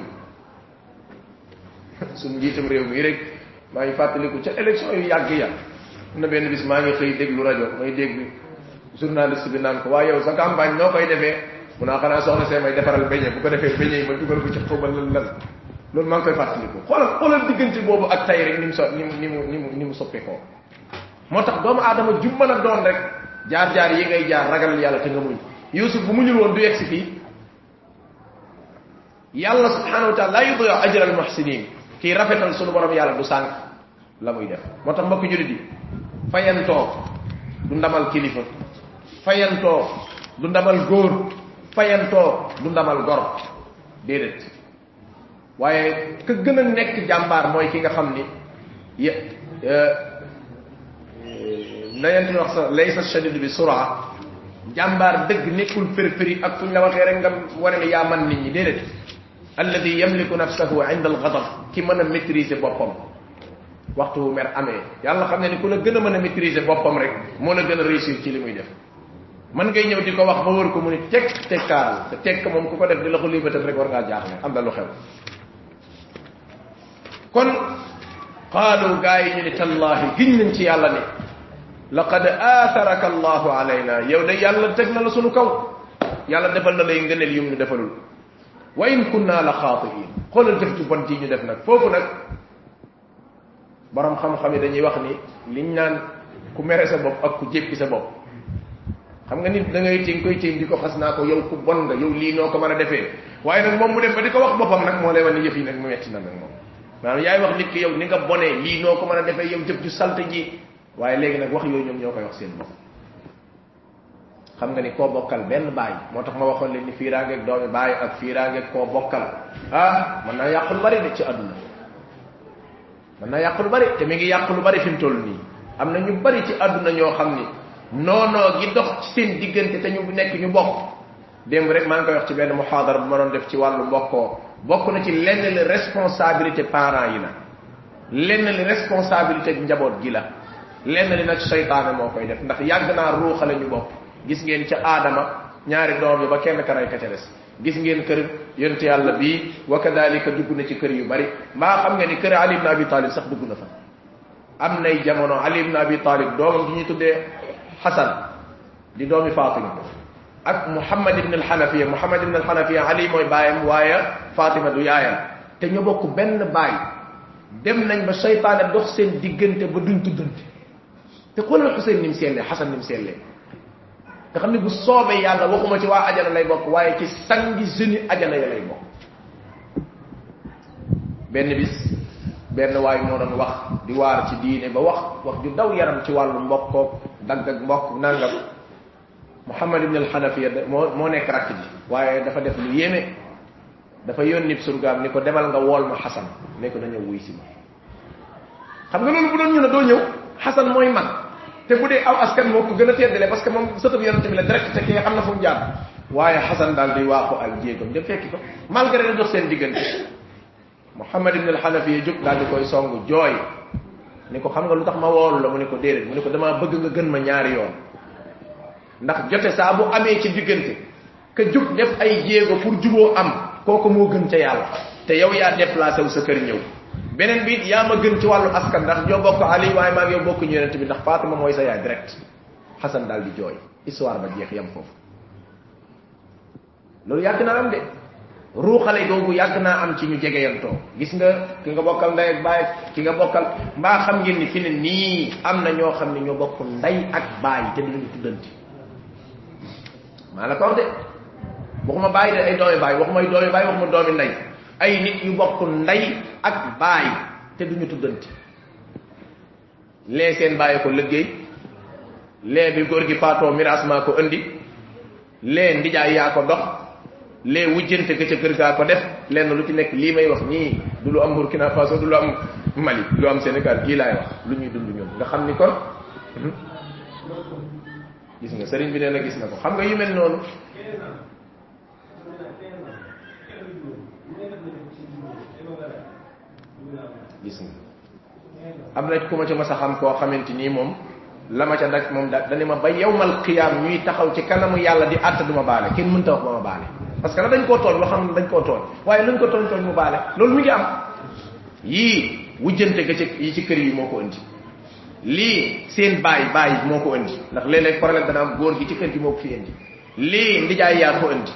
[LAUGHS] suñ njiitam réew mi rek maa ngi fàttaliku ca élection yu yàgg ya. Na benn bis maa ngi xëy déglu rajo may dégg journaliste bi naan ko waa yow sa campagne noo koy defee mu naa xanaa soxna see may defaral beñe bu ko defee beñe ma dugal ko ci xawma lan lan loolu maa ngi koy fàttaliku xoolal xoolal diggante boobu ak tay rek ni mu so ni mu ni mu ni mu ni mu soppeekoo moo tax doomu aadama ju mën a doon rek jaar-jaar yi ngay jaar ragal yàlla te nga muñ yusuf bu muñul woon du yegg si fii yàlla subhanahu wa taala la yudiyu ajra al muhsinin kii rafetal sunu borom yàlla du sànq la muy def moo tax mbokk julit yi fayantoo du ndamal kilifa fayantoo du ndamal góor fayantoo du ndamal gor. Déedéet waaye ka gën a nekk jàmbaar mooy ki nga xam ni. Ya na yent wax sa laysa shadid bi sura jàmbaar dëgg nekkul fërfëri ak fuñ la waxee rek nga ne yaa man nit ñi déedéet alladi yamliku nafsahu inda alghadab ki mën a maîtriser boppam waxtu wu mer amee yàlla xam ne ni ku la gën a mën a maîtriser boppam rek moo la gën a réussir ci li muy def man ngay ñëw di ko wax ba wër ko mu ni tekk tekkaal te tekk moom ku ko def di la ko libatal rek war ngaa jaaxle am na lu xew kon qaalu gaa yi ñu ni tallaahi giñ nañ ci yàlla ne laqad atharaka allahu alayna yow de yàlla teg na la sunu kaw yàlla defal na lay ngëneel yum ñu defalul wa in kunna la xaatiin xoolal jëf ju bon ji ñu def nag foofu nag borom xam-xam yi dañuy wax ni liñ naan ku mere sa bopp ak ku jéppi sa bopp xam nga nit da ngay tiim koy tiim di ko xas naa ko yow ku bon nga yow lii noo ko mën a defee waaye nag moom mu dem ba di ko wax boppam nag moo lay wan ni yëf yi nag mu metti na nag moom maanaam yaay wax nit ki yow ni nga bonee lii noo ko mën a defee yow jëf ju salte ji waaye léegi nag wax yooyu ñoom ñoo koy wax seen bopp. Xam nga ni koo bokkal benn baay moo tax ma waxoon leen ni fiiraangeeg doomi baay ak fiiraangeeg koo bokkal ah mën naa yàq lu bari de ci àdduna. Mën naa yàq lu bari te mi ngi yàq lu bari fi mu toll nii. Am na ñu bari ci àdduna ñoo xam ni noonoo gi dox ci seen diggante te ñu nekk ñu bokk. Démb rek maa ngi koy wax ci benn muhaadara bu ma doon def ci wàllu mbokkoo. Bokk na ci lenn li responsabilité parents yi la. Lenn li responsabilité njaboot gi la lenn li nag seytaane moo koy def. Ndax yàgg naa ruuxale ñu bokk gis ngeen ca aadama ñaari doom yi ba kenn ka rey ka ca des. Gis ngeen kër yonent yàlla bii wa kadalika dugg na ci kër yu bari. Mbaa xam nga ni kër ali ibn abi talib sax dugg na fa. Am nay jamono ali ibn abi talib doomam gi ñuy tuddee xasan di doomi fatima ak muhammad ibn alxanafiya muhammad ibn alxanafiya ali mooy baayam waaye fatima du yaayam. Te ñu bokk benn baay. Dem nañ ba seytaane dox seen diggante ba duñ tuddante te xoolal xuseyn nim sellee xasan nim sellee nga xam ne bu soobee yàlla waxuma ci waa ajana lay bokk waaye ci sangi jeuni ajana ya lay bokk benn bis benn waay moo doon wax di waar ci diine ba wax wax ju daw yaram ci wàllu mbokkoog dagg ak mbokk nangam muhammad ibn al-hanafiya moo moo nekk rakk ji waaye dafa def lu yéeme dafa yónni surgaam ni ko demal nga wool ma xasan ne ko dañoo wuy ma xam nga loolu bu doon ñu ne doo ñëw xasan mooy mag te bu dee aw askan moo ko gën a teddale parce que moom sëtëb yonente bi la direct te kee xam na fu mu jaar waaye xasan daal di waaxu ak jéegam dem fekki ko malgré na dox seen diggante muhammad ibn al-hanafiya jóg daal di koy song jooy ni ko xam nga lu tax ma woolu la mu ne ko déedéet. Mu ne ko damaa bëgg nga gën ma ñaari yoon. Ndax jote saa bu amee ci diggante ka jóg def ay jéego pour juboo am kooku moo gën ca yàlla. Te yow yaa déplacé wu sa kër ñëw beneen bi yaa ma gën ci wàllu askan ndax ñoo bokk ali waaye maa ngi bokk ñu yonente bi ndax fatima mooy sa yaay direct. Xasan daal di jooy histoire ba jeex yam foofu loolu yàgg naa am de ruuxale googu yàgg naa am ci ñu jegeyantoo gis nga ki nga bokkal ndey ak baay ki nga bokkal mbaa xam ngeen ni fi nii am na ñoo xam ne ñoo bokk ndey ak baay te duñu tuddanti maa la ko de waxuma baay de ay doomi baay waxuma ay doomi baay waxuma doomi ndey ay nit yu bokk ndey ak baay te duñu tuddanti lee seen bàyyi ko liggéey. Lee bi góor gi faatoo miraas maa ko indi. Lee ndijaay yaa ko dox. Lee wujjante ga ca kër gaa ko def. Lenn lu ci nekk lii may wax ñii du lu am Burkina Faso du lu am Mali lu am Sénégal gii laay wax. Lu ñuy dund ñun. Nga xam ni kon gis nga sëriñ bi nee na gis na ko. Xam nga yu mel noonu gis nga am na ku ma ca mas a xam koo xamante nii moom la ma ca daj moom da dani ma ba yowmal qiyaam ñuy taxaw ci kanamu yàlla di àtt du ma baale kenn mënta wax ba ma baale parce que dañ koo tooñ loo xam dañ koo tooñ waaye luñ ko tooñ tooñ mu baale loolu mi ngi am yii wujjante ga ci yi ci kër yi moo ko indi lii seen baay baay moo ko indi ndax léeg-léeg problème dana am góor gi ci kër gi moo ko fi indi lii ndijaay yaa ko indi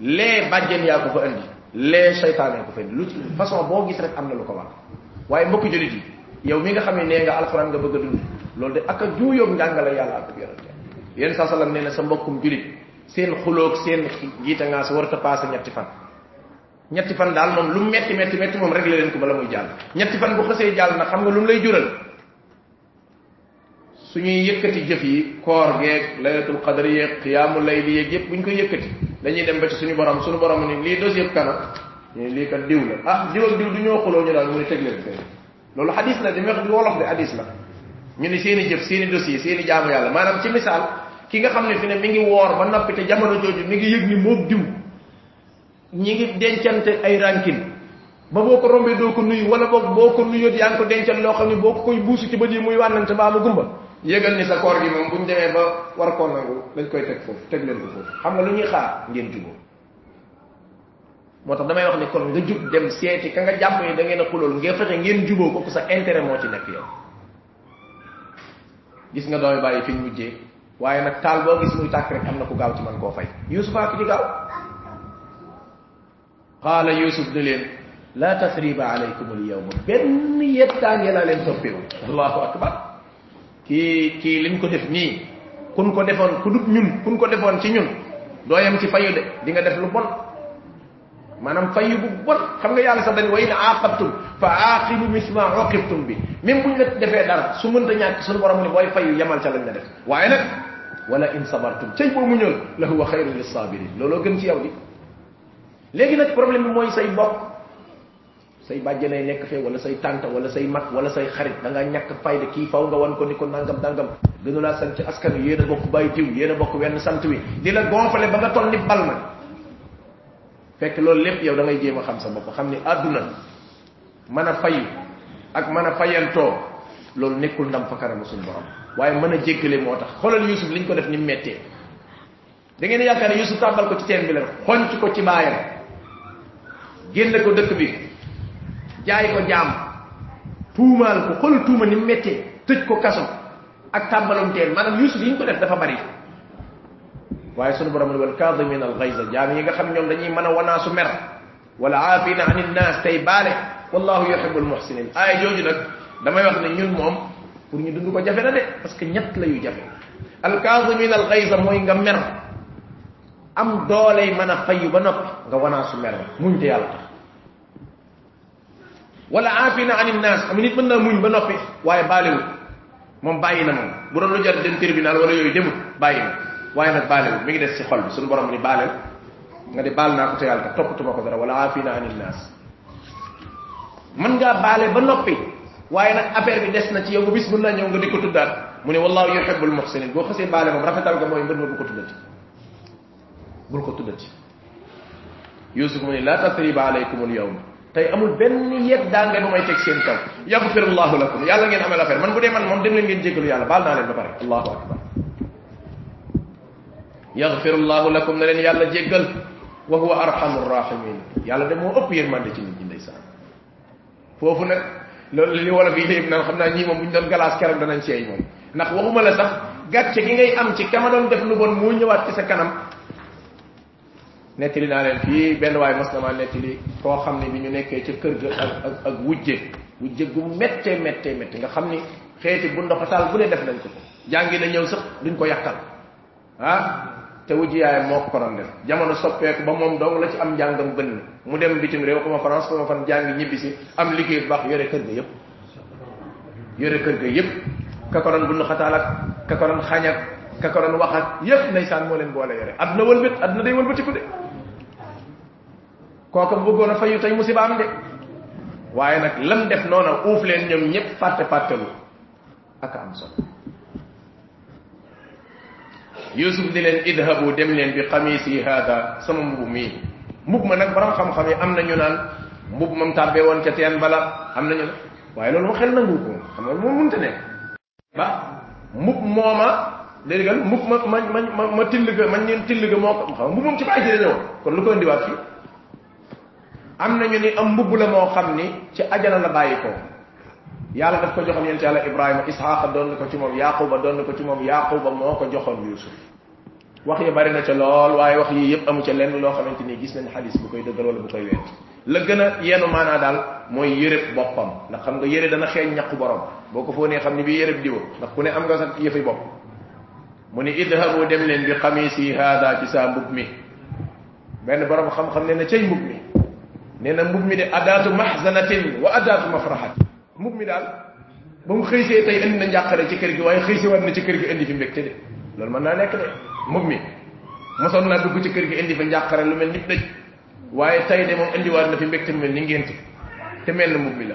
lee bàjjen yaa ko fa indi lee seytaane ko fa indi lu ci façon boo gis rek am na lu ko war waaye mbokki julit yi yow mi nga xam ne nee nga alxuraan nga bëgg a dund loolu de ak a juuyóog njàngale yàlla ak yonente yéen saa sallam nee na sa mbokkum julit seen xuloog seen jiita ngaa sa warata passé ñetti fan. Ñetti fan daal moom lu metti metti metti moom réglé leen ko bala muy jàll. Ñetti fan bu xësee jàll nag xam nga lu lay jural? Suñuy yëkkati jëf yi koor geeg laylatul qadr yeeg qiyaamu layli yeeg yëpp buñ koy yëkkati dañuy dem ba ci suñu borom suñu borom ni lii dossier kana ñu lii kat diw la ah diw ak diw du ñoo xuloo ñu daal mu ne teg leen fee loolu hadis la di wax di wolof de hadis la ñu ni seeni jëf seeni dossier seeni jaamu yàlla maanaam ci misaal ki nga xam ne fi ne mi ngi woor ba noppi te jamono jooju mi ngi yëg ni moog diw ñi ngi dencante ay rankin ba boo ko rombee doo ko nuyu wala boog boo ko nuyoo yaa ngi ko dencal loo xam ne boo ko koy buusu ci bët yi muy wànnante baa mu gumba yëgal ni sa koor gi moom buñ demee ba war koo nangu dañ koy teg foofu teg leen ko foofu xam nga lu ñuy xaar ngeen juboo moo tax damay wax ni kon nga jub dem seeti ka nga jàpp ni da ngeen a xulool nga fexe ngeen juboo kooku sa intérêt moo ci nekk yow gis nga doomi bàyyi fiñ mujjee waaye nag taal boo gis muy tàkk rek am na ku gaaw ci man koo fay yusuf ak ci gaaw qaala yusuf ne leen la tasriba alaykum al yawma benn yettaange laa leen toppewu allahu akbar. Kii kii lim ko def nii kun ko defoon ku dut ñun kun ko defoon ci ñun doo yem ci fayu de di nga def lu bon maanaam fayu bu bon xam nga yàlla sax dañ wa in aaqabtum fa aaqibu misma uqibtum bi. Même buñ la defee dara su mënta ñàkk suñu borom ni booy fayu yemal ca lañ la def waaye nag wala in sabartum. Cay boo muñoon la huwa xayru lissabirin looloo gën ci yow di léegi nag problème bi mooy say bokk say bàjjanay nekk fee wala say tante wala say mag wala say xarit da nga ñàkk fayda kii faw nga wan ko ni ko nangam nangam gënu laa sant ci askan wi yéen a bokk bàyyi diw yéen a bokk wenn sant wi di la gonfale ba nga toll ni bal na fekk loolu lépp yow da ngay jéem a xam sa bopp xam ni àdduna mën a fayu ak mën a fayantoo loolu nekkul ndam fa kanamu suñu borom. Waaye mën a jéggale moo tax. Xoolal yusuf liñ ko def ni mu méttee da ngeen yaakaar yusuf tàbbal ko ci teen bi la xonc ko ci baayam génn ko dëkk bi jaay ko jaam tuumaal ko xool tuuma ni mu méttee tëj ko kaso ak tàmbalum teen. Maanaam yusuf yi ñu ko def dafa bari waaye sunu borom wal kaadimin al ghayza jaam yi nga xam ñoom dañuy mën a wanaasu mer wala aafina an innaas tey baale wallahu yuhibbul muhsinin aaya jooju nag damay wax ne ñun moom pour ñu dund ko jafe na de parce que ñett la yu jafe al kaadimin al ghayza mooy nga mer am dooley mën a fayu ba noppi nga wanaasu mer muñ te yàlla tax wala aafina an innaas am nit mën naa muñ ba noppi waaye baalewul moom bàyyi na moom bu doon lu jar dem tribunal wala yooyu demul bàyyi na waaye nag baalewul mi ngi des ci xol bi suñu borom ni baaleel nga di baal naa ko te yàlla toppatuma ko dara wala aafina an innaas mën ngaa baale ba noppi waaye nag affaire bi des na ci yow bu bis mën naa ñëw nga di ko tuddaat mu ne wallahu yuhibbul muhsinin boo xasee baale moom rafetal nga mooy mbir ma bu ko tuddati bul ko tuddati yusuf mu ne la tasriba alaykum al yawm tey amul benn yet daa ngeen bu may teg seen kaw yaghfirullahu lakum yàlla ngeen amel affaire man bu dee man moom dem leen ngeen jéggalu yàlla baal naa leen ba pare allahu akbar yaghfirullahu lakum na leen yàlla jéggal wa huwa arhamur rahimin. Yàlla de moo ëpp yërmande ci nit ñi ndeysaan foofu nag loolu li wolof yi léegi naan xam naa ñii moom bu ñu doon galaas keroog danañ seey moom ndax waxuma la sax gàcce gi ngay am ci kama doon def lu bon moo ñëwaat ci sa kanam nettali naa leen fii benn waay mas na maa nettali koo xam ne bi ñu nekkee ca kër ga ak ak wujje wujje gu méttee méttee méttee nga xam ni. Xeeti bu ndoxataal bu ne def nañ ko ko jàngi na ñëw sax duñ ko yàqal ah te wujj yaayam moo ko doon def jamono soppeeku ba moom dong la ci am njàngam bënn mu dem bitim réew ko ma France ko ma fan jàngi ñibbisi am liggéey bu baax yore kër ga yépp yore kër ga yépp ka ko doon bu ndoxataal ak ka ko doon xañ ak ka ko doon wax ak yépp ndeysaan moo leen boole yore adduna wëlbët adduna day wëlbatiku de kooka bëggoon a fayu tey musiba am de waaye nag lam def noona uuf leen ñoom ñëpp fàtte fàttelu ak am solo yusuf di leen idhabu dem leen bi xamisi hada sama mbub mii mbub ma nag borom xam-xam yi am na ñu naan mbub mam tàbbee woon ca teen bala am na ñu waaye loolu xel nangu ko. Xam nga moom mënta nekk ba mbub mooma déggal mbub ma ma ma ma ma till ga ma ñeen till ga ko. Xam mbub moom ci bàyyi ji la ñëwoon kon lu ko indiwaat fii. Am nañu ni am mbubb la moo xam ni ci ajana la bàyyi ko yàlla daf ko joxoon yent yàlla ibrahima isxaaqa doon ko ci moom yaquba doon ko ci moom yaquba moo ko joxoon yusuf wax yi bari na ca lool waaye wax yi yëpp amu ca lenn loo xamante ni gis nañ xadis bu koy dëggal wala bu koy wet la gën yenu maanaa daal mooy yërëb boppam ndax xam nga yëre dana xeeñ ñaqu borom boo ko foonee xam ni bii yërëb diwa ndax ku ne am nga sa yëfi bopp mu ni idhabu dem leen bi xamisi hada ci saa mbub mi benn borom xam-xam ne na cay mbub mi nee na mbub mi de adaatu mahzanatin wa adaatu mafrahat mbub mi daal. Ba mu xëysee tey indi na njàqare ci kër gi waaye xëysee war na ci kër gi indi fi mbégte de. Loolu mën naa nekk de. Mbub mi mosoon naa dugg ci kër gi indi fi njàqare lu mel ni dëj waaye tey de moom indiwaat na fi mbégte lu mel ni ngénte. Te mel na mbub mi la.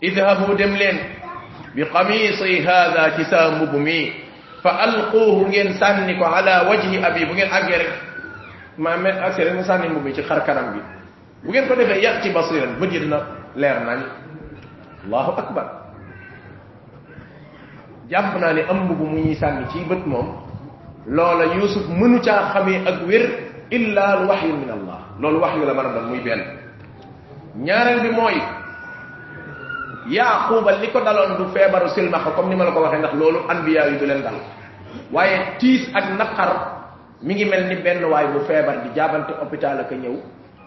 Idhabu dem leen. Bi qamisi hada ci saa mbub mi fa alquuhu ngeen sànni ko ala wajhi abi bu ngeen àggee rek maa me accès rek mu sànni mbub mi ci xar kanam bi bu ngeen ko defee yàq ci basiran bët yi dina leer nañ allahu akbar. Jàpp naa ne am mbubb mu ñuy sànni ci bët moom loola yusuf mënu caa xamee ak wér illa al waxyu min allah. Loolu waxyu la mën a doon muy benn. Ñaareel bi mooy yaquba li ko daloon du feebaru silmaxa comme ni ma la ko waxee ndax loolu anbiya yi du leen dal. Waaye tiis ak naqar mi ngi mel ni benn waay bu feebar di jaabante hôpital ak ñëw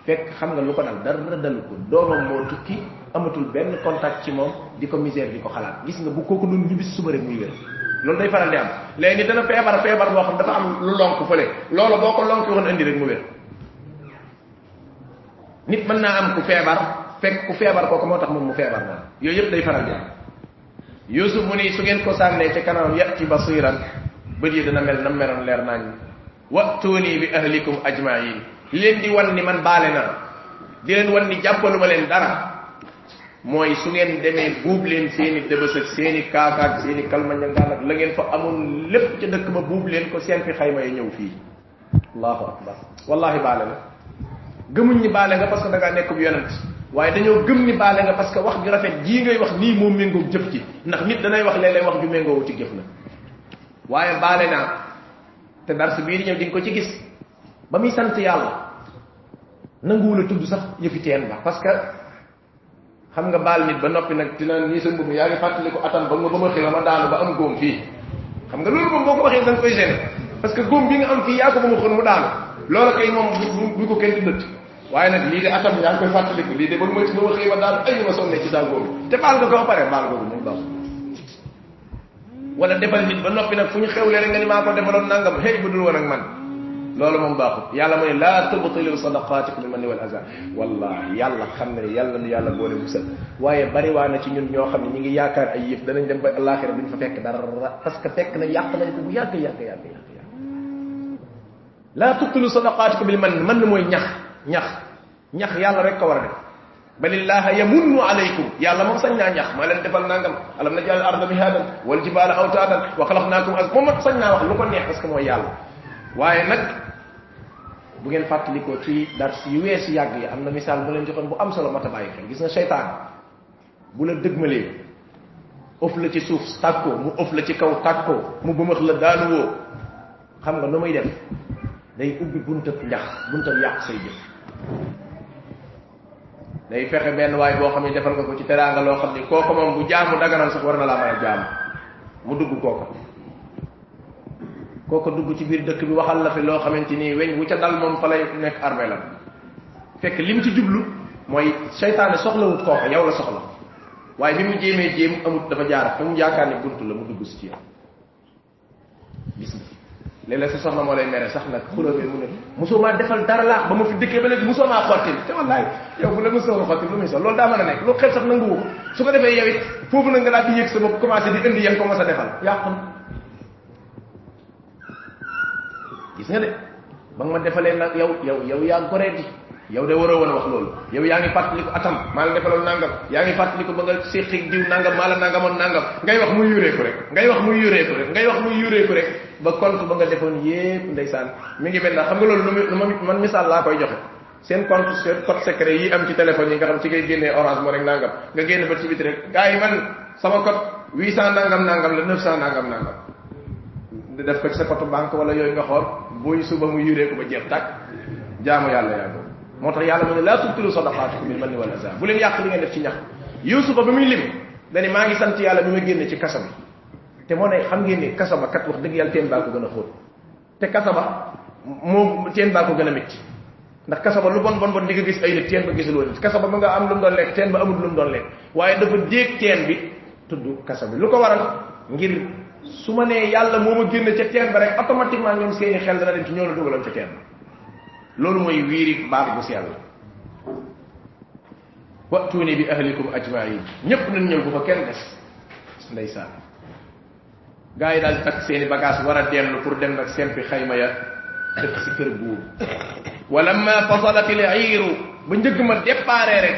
fekk xam nga lu ko dal dara dalu ko. Doomam moo tukki amatul benn contact ci moom di ko misère di ko xalaat. Gis nga bu kooku doon ñibis suba rek muy wér. Loolu day faral di am. Léegi dana feebar feebar boo xam dafa am lu lonk fële. Loolu boo ko lonk woon indi rek mu wér. Nit mën naa am ku feebar fekk ku feebar kooku moo tax moom mu feebar moom yooyu yëpp day faral di am. Yusuf mu ni su ngeen ko sànnee ci kanamam yati basiran bët yi dana mel nam meroon leer nañ wa'tuni bi ahlikum ajma'in leen di wan ni man baale naa di leen wan ni jàppaluma leen dara. Mooy su ngeen demee buub leen seeni dëbës ak seeni kaaka ak seeni kalmañangaan ak la ngeen fa amoon lépp ca dëkk ba buub leen ko seen fi xayma yi ñëw fii allahu akbar. Wallahi baale nga gëmuñ ni baale nga parce que da ngaa nekk bu yonent. Waaye dañoo gëm ni baale nga parce que wax ju rafet jii ngay wax nii moom méngoog jëf ci ndax nit danay wax léeg-léeg wax ju méngoo wuti jëf na waaye baale naa te dars bii di ñëw di nga ko ci gis. Ba muy sant yàlla nanguwul a tudd sax yëfi teen ba parce que xam nga baal nit ba noppi nag dina nii sa mbubb yaa ngi fàttali ko atam ba nga ba ma xëy ma daanu ba am góom fii. Xam nga loolu moom boo ko waxee da nga koy gêné parce que góom bi nga am fii yaa ko ba ma xën mu daanu. Loolu kay moom bu ko kenn dundati waaye nag lii de atam yaa ngi koy fàttaliku. Lii de ba ma ba ma xëy ma daanu ay ma sonne ci saa góom te baal nga ko ba pare baal googu moom baax wala defal nit ba noppi nag fu ñu xewle rek nga ni maa ko defaloon nangam. Hey bu dul woon ak man لولا من باخذ يلا من لا تبطلوا صدقاتك بالمن والاذى والله يلا خمر يلا يلا بولي مسل واي بري وأنا تي نيون ньо خامي نيغي ياكار اي ييف دا نين ديم با الاخره بن فا فك دار باسكو فك نا ياك نا كو ياك ياك ياك لا تبطلوا صدقاتك بالمن من موي نياخ نياخ نياخ يلا رك كو ورا بل الله يمن عليكم يا الله ما سنيا نياخ ما لن ديفال نانغام الم نجعل الأرض مهادا والجبال اوتادا وخلقناكم ازواجا ما سنيا واخ لوكو نيه باسكو مو يالله waaye nag bu ngeen fàttalikoo ci dars yu wees yàgg yi am na misaal bu leen joxoon bu am solo mata bàyyi xel gis nga seytaan bu la dëgmalee ëf la ci suuf tàkkoo mu ëf la ci kaw tàkkoo mu bëmax la daanuwoo xam nga nu muy def. Day ubbi buntab njax buntab yàq say jëf day fexe benn waay boo xam ne defal nga ko ci teraanga loo xam ni. Kooku moom bu jaamu daganal sax war na laa mën a jaamu mu dugg kooka kooka dugg ci biir dëkk bi waxal la fi loo xamante ni weñ wu ca dal moom fa lay nekk la fekk lim ci jublu mooy seytaane soxlawut kooka yow la soxla waaye bi mu jéemee jéem amut dafa jaar fa mu yaakaar ne bunt la mu dugg si ci yow gis nga léeg-léeg sa soxna moo lay mere sax nag xuloo bi mu ne mosoo maa defal dara laax ba ma fi dëkkee ba léegi mosoo maa xottil te wallaay yow bu la mosoo la xottil lu muy sol loolu daa mën a nekk lu xel sax nanguwu ko su ko defee yow it foofu nag nga daal di yëg sa bopp commencé di indi yang ko mas a defal yàqu na gis nga de ba nga ma defalee nag yow yow yow yaa goree di yow de waroo woon wax loolu yow yaa ngi fàttaliku atam maa la defaloon nangam yaa ngi fàttaliku ba nga séqi diw nangam maa la nangamoon nangam ngay wax muy yuree ko rek ngay wax muy yuree ko rek ngay wax muy yuree ko rek ba compte ba nga defoon yépp ndeysaan mi ngi mel xam nga loolu lu ma man misaal laa koy joxe seen compte seen code secret yi am ci téléphone yi nga xam ci ngay génnee orange moo rek nangam nga génn ba ci biti rek. Gars yi man sama code 800 nangam nangam la 900 nangam nangam def ko ci sa code banque wala yooyu nga xool buy suba mu yuree ko ba jeex tàkk jaamu yàlla boobu moo tax yàlla mu ne laa tubtilu sadaqaatikum bil manni wal azaa bu leen yàq li ngeen def ci ñax yusufa ba muy lim dani maa ngi sant yàlla bi ma génne ci kasa bi te moo ne xam ngeen ni kasa ba kat wax dëgg yàlla teen baa ko gën a xóot te kasa ba moom teen baa ko gën a métti ndax kasa ba lu bon bon bon di nga gis ay nit teen ba gisul woon kasa ba ma nga am lu mu doon lekk teen ba amul lu mu doon lekk waaye dafa déeg teen bi. Tudd kasa bi lu ko waral ngir su ma nee yàlla moo ma génne ca teen ba rek automatiquement ñoom seeni xel dem ci ñoo la dugaloon ca teen ba. Loolu mooy wiiri baat bu sell. Wa'tuni bi ahlikum ajma'in ñëpp nañ ñëw bu fa kenn des. Ndeysaan. Gaa yi daal takk seeni bagage war a dellu pour dem nag seen fi xayma ya si kër buur. Walamma fasalat al-iiru. Ba njëgg ma déparé rek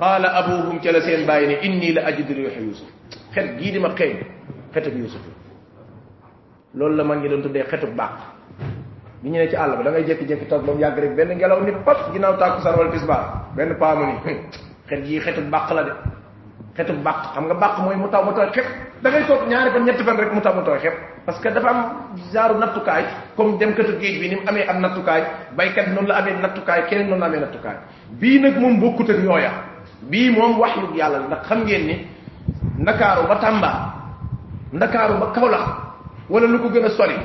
qaala abuhum ca la seen bàyyi ne inni la ajidu riixa yusuf xet gii di ma xeeñ xetub yusuf loolu la man ngi doon tuddee xetub baax bi ñu ne ci àll ba da ngay jékki-jékki toog ba mu yàgg rek benn ngelaw ni pat ginnaaw tàkkusaan wala tisbaar. Benn paamu ni [LAUGHS] xet yii xetub bàq la de. Xetub bàq xam nga bàq mooy mu taw mu tooy xep da ngay toog ñaari fan ñetti fan rek mu taw mu tooy xep parce que dafa am genre nattukaay comme dem katu géej bi ni mu amee am nattukaay. Baykat noonu la amee nattukaay keneen noonu la amee nattukaay. Bii nag moom bokkut ak ñooya bii moom waxyu yàlla la ndax xam ngeen ni ndakaaru ba tàmba ndakaaru ba kawlax wala lu ko gën a sori.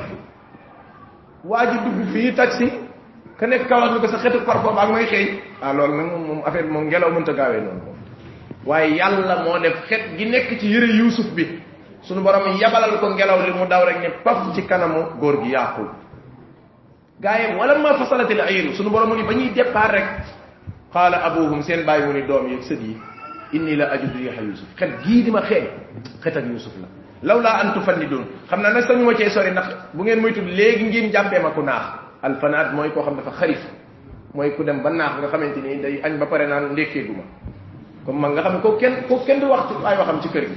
Waa ji dugg fii taxi ka nekk kawlax ni ko sa xetu parfum ak may xëy ah loolu nag moom affaire moom ngelaw mënta gaawee noonu. Moom waaye yàlla moo def xet gi nekk ci yëre yuusuf bi sunu borom yabalal ko ngelaw li mu daw rek ne paf ci kanamu góor gi yàqul gaayam wala ma fasalatil ayru sunu borom ni ba ñuy départ rek قال أبوهم سين باي وني دوم يك سدي إني لا أجد ريح يوسف. كات جي ديما خي خيت يوسف لا. لولا أن تفندون. خمنا نا سامي ما تي سوري. نخ بو نين مويتو ليغي نجيم جامبي ماكو ناخ الفنات موي كو خم دا خريف. موي كو دم بناخ. غا خامتيني داي اج با بار نان نديكي غوما كوم ماغا خم كو كين كو كين دو وقت اي وخم سي كيرغي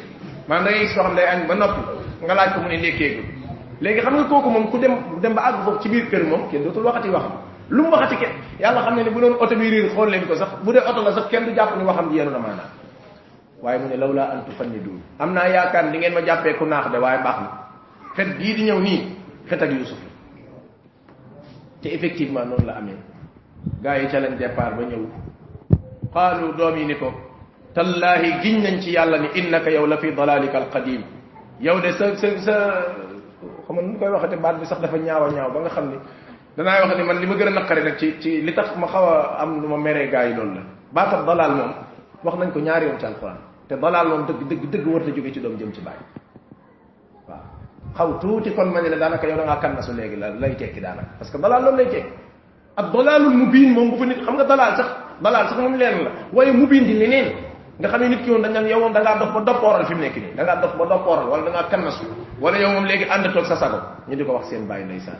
ما نداي سو خم داي اج با نوبي nga laaj ko mu ne nekkee ko léegi xam nga kooku moom ku dem dem ba àgg foofu ci biir kër moom kenn dootul waxati waxam. Lu mu waxati kenn yàlla xam ne ne bu doon oto bi riir xool leen ko sax bu dee oto la sax kenn du jàpp ni waxam ji yenu na maanaam waaye mu ne law laa antu fanni duun am naa yaakaar di ngeen ma jàppee ku naax de waaye baax na xet bii di ñëw nii xet ak yusuf. La te effectivement noonu la amee gars yi ca lañ départ ba ñëw qaalu doom yi ni ko tallahi giñ nañ ci yàlla ni innaka yow la fi dalalika alqadim yow de sa sa sa xam nga nu koy waxate baat bi sax dafa ñaaw a ñaaw ba nga xam ni danaa wax ni man li ma gën a naqari nag ci ci li tax ma xaw a am lu ma meree gars yi loolu la baatab dalal moom wax nañ ko ñaari yoon ci alquran. Te dalal moom dëgg dëgg dëgg war ta jóge ci doom jëm ci bàyyi waaw xaw tuuti kon ma ne la daanaka yow da ngaa kannasu léegi la lay tekki daanaka parce que dalal loolu lay tekki ak dalalul mubin moom bu fa nit xam nga dalal sax dalal sax moom leen la. Waaye mubin di leneen. Nga xam ne nit ki woon dañ naan yow da ngaa dox ba doppooral fi mu nekk nii. Da ngaa dox ba doppooral wala da ngaa kannasu wala yow moom léegi ànd toog sa sago. Ñu di ko wax seen bàyyi ndeysaan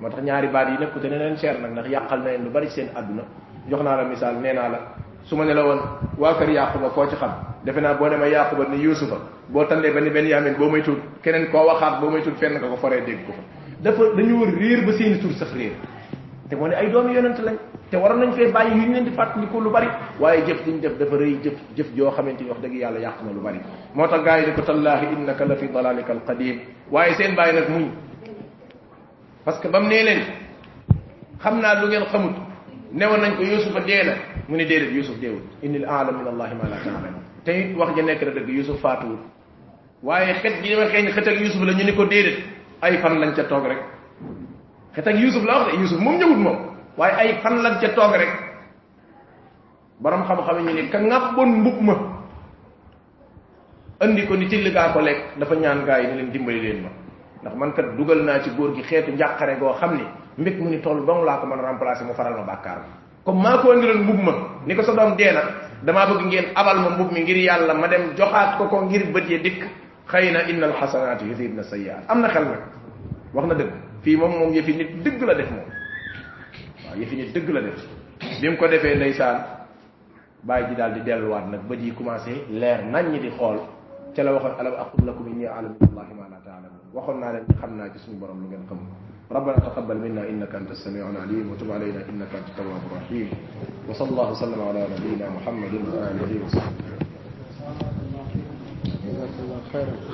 moo tax ñaari baat yi nekku te ne leen cher nag ndax yàqal na leen lu bari seen àdduna. Jox naa la misaal nee naa la su ma ne la woon waa kër yaquba koo ci xam? Defe naa boo demee yaquba ni yusufa boo tandee ba ni benn yaamin boo may tuut keneen koo waxaat boo may tuut fenn nga ko foree dégg ko fa. Dafa dañu war réer ba seeni tur sax réer te moo ne ay doomi yonent lañ te waroon nañ fee bàyyi yu ñu leen di fàttaliku lu bari. Waaye jëf diñ def dafa rëy jëf jëf joo xamante ni wax dëgg yàlla yàq na lu bari. Moo tax gars yi ne ko tallahi innaka la fi dalalika alqadim waaye seen bàyyi nag muñ parce que bam nee leen xam naa lu ngeen xamut. Newoon nañ ko yusufa dee na mu ne déedéet yusuf deewul. Inni al aalam min allahi ma la taalamu te it wax ja na dëgg yusuf faatuwul. Waaye xet gi dama xeeñ xet ak yusuf la ñu ni ko déedéet. Ay fan lañ ca toog rek. Xet ak yusuf la wax de yusuf moom ñëwut moom. Waaye ay fan lañ ca toog rek. Borom xam-xam ñu ni ka ngàbboon mbub ma andi ko ni till gaa ko lekk dafa ñaan gaa yi ni leen dimbali leen ma ndax man kat dugal naa ci góor gi xeetu njàqare goo xam ni mbég mu ni toll dong laa ko mën remplacer mu faral ma bàkkaar comme maa ko andiloon mbub ma ni ko sa doom dee na damaa bëgg ngeen abal ma mbub mi ngir yàlla ma dem joxaat ko ko ngir bët ya dikk. Xëy na inna alxasanaati yudhibna sayyi'aat. Am na xel nag. Wax na dëgg. Fii moom moom yëfi nit dëgg la def moom. Waaw yëfi nit dëgg la def. Bi mu ko defee ndeysaan bàyyi ji daal di delluwaat nag bët yi commencé leer nañ ñi di xool. Ca la waxoon alam aqul lakum inni a'lamu min allahi ma waxoon naa leen borom lu ngeen xam ربنا تقبل منا إنك أنت السميع العليم وتب علينا إنك أنت التواب الرحيم. وصلى الله وسلم على نبينا محمد وآله وصحبه. الله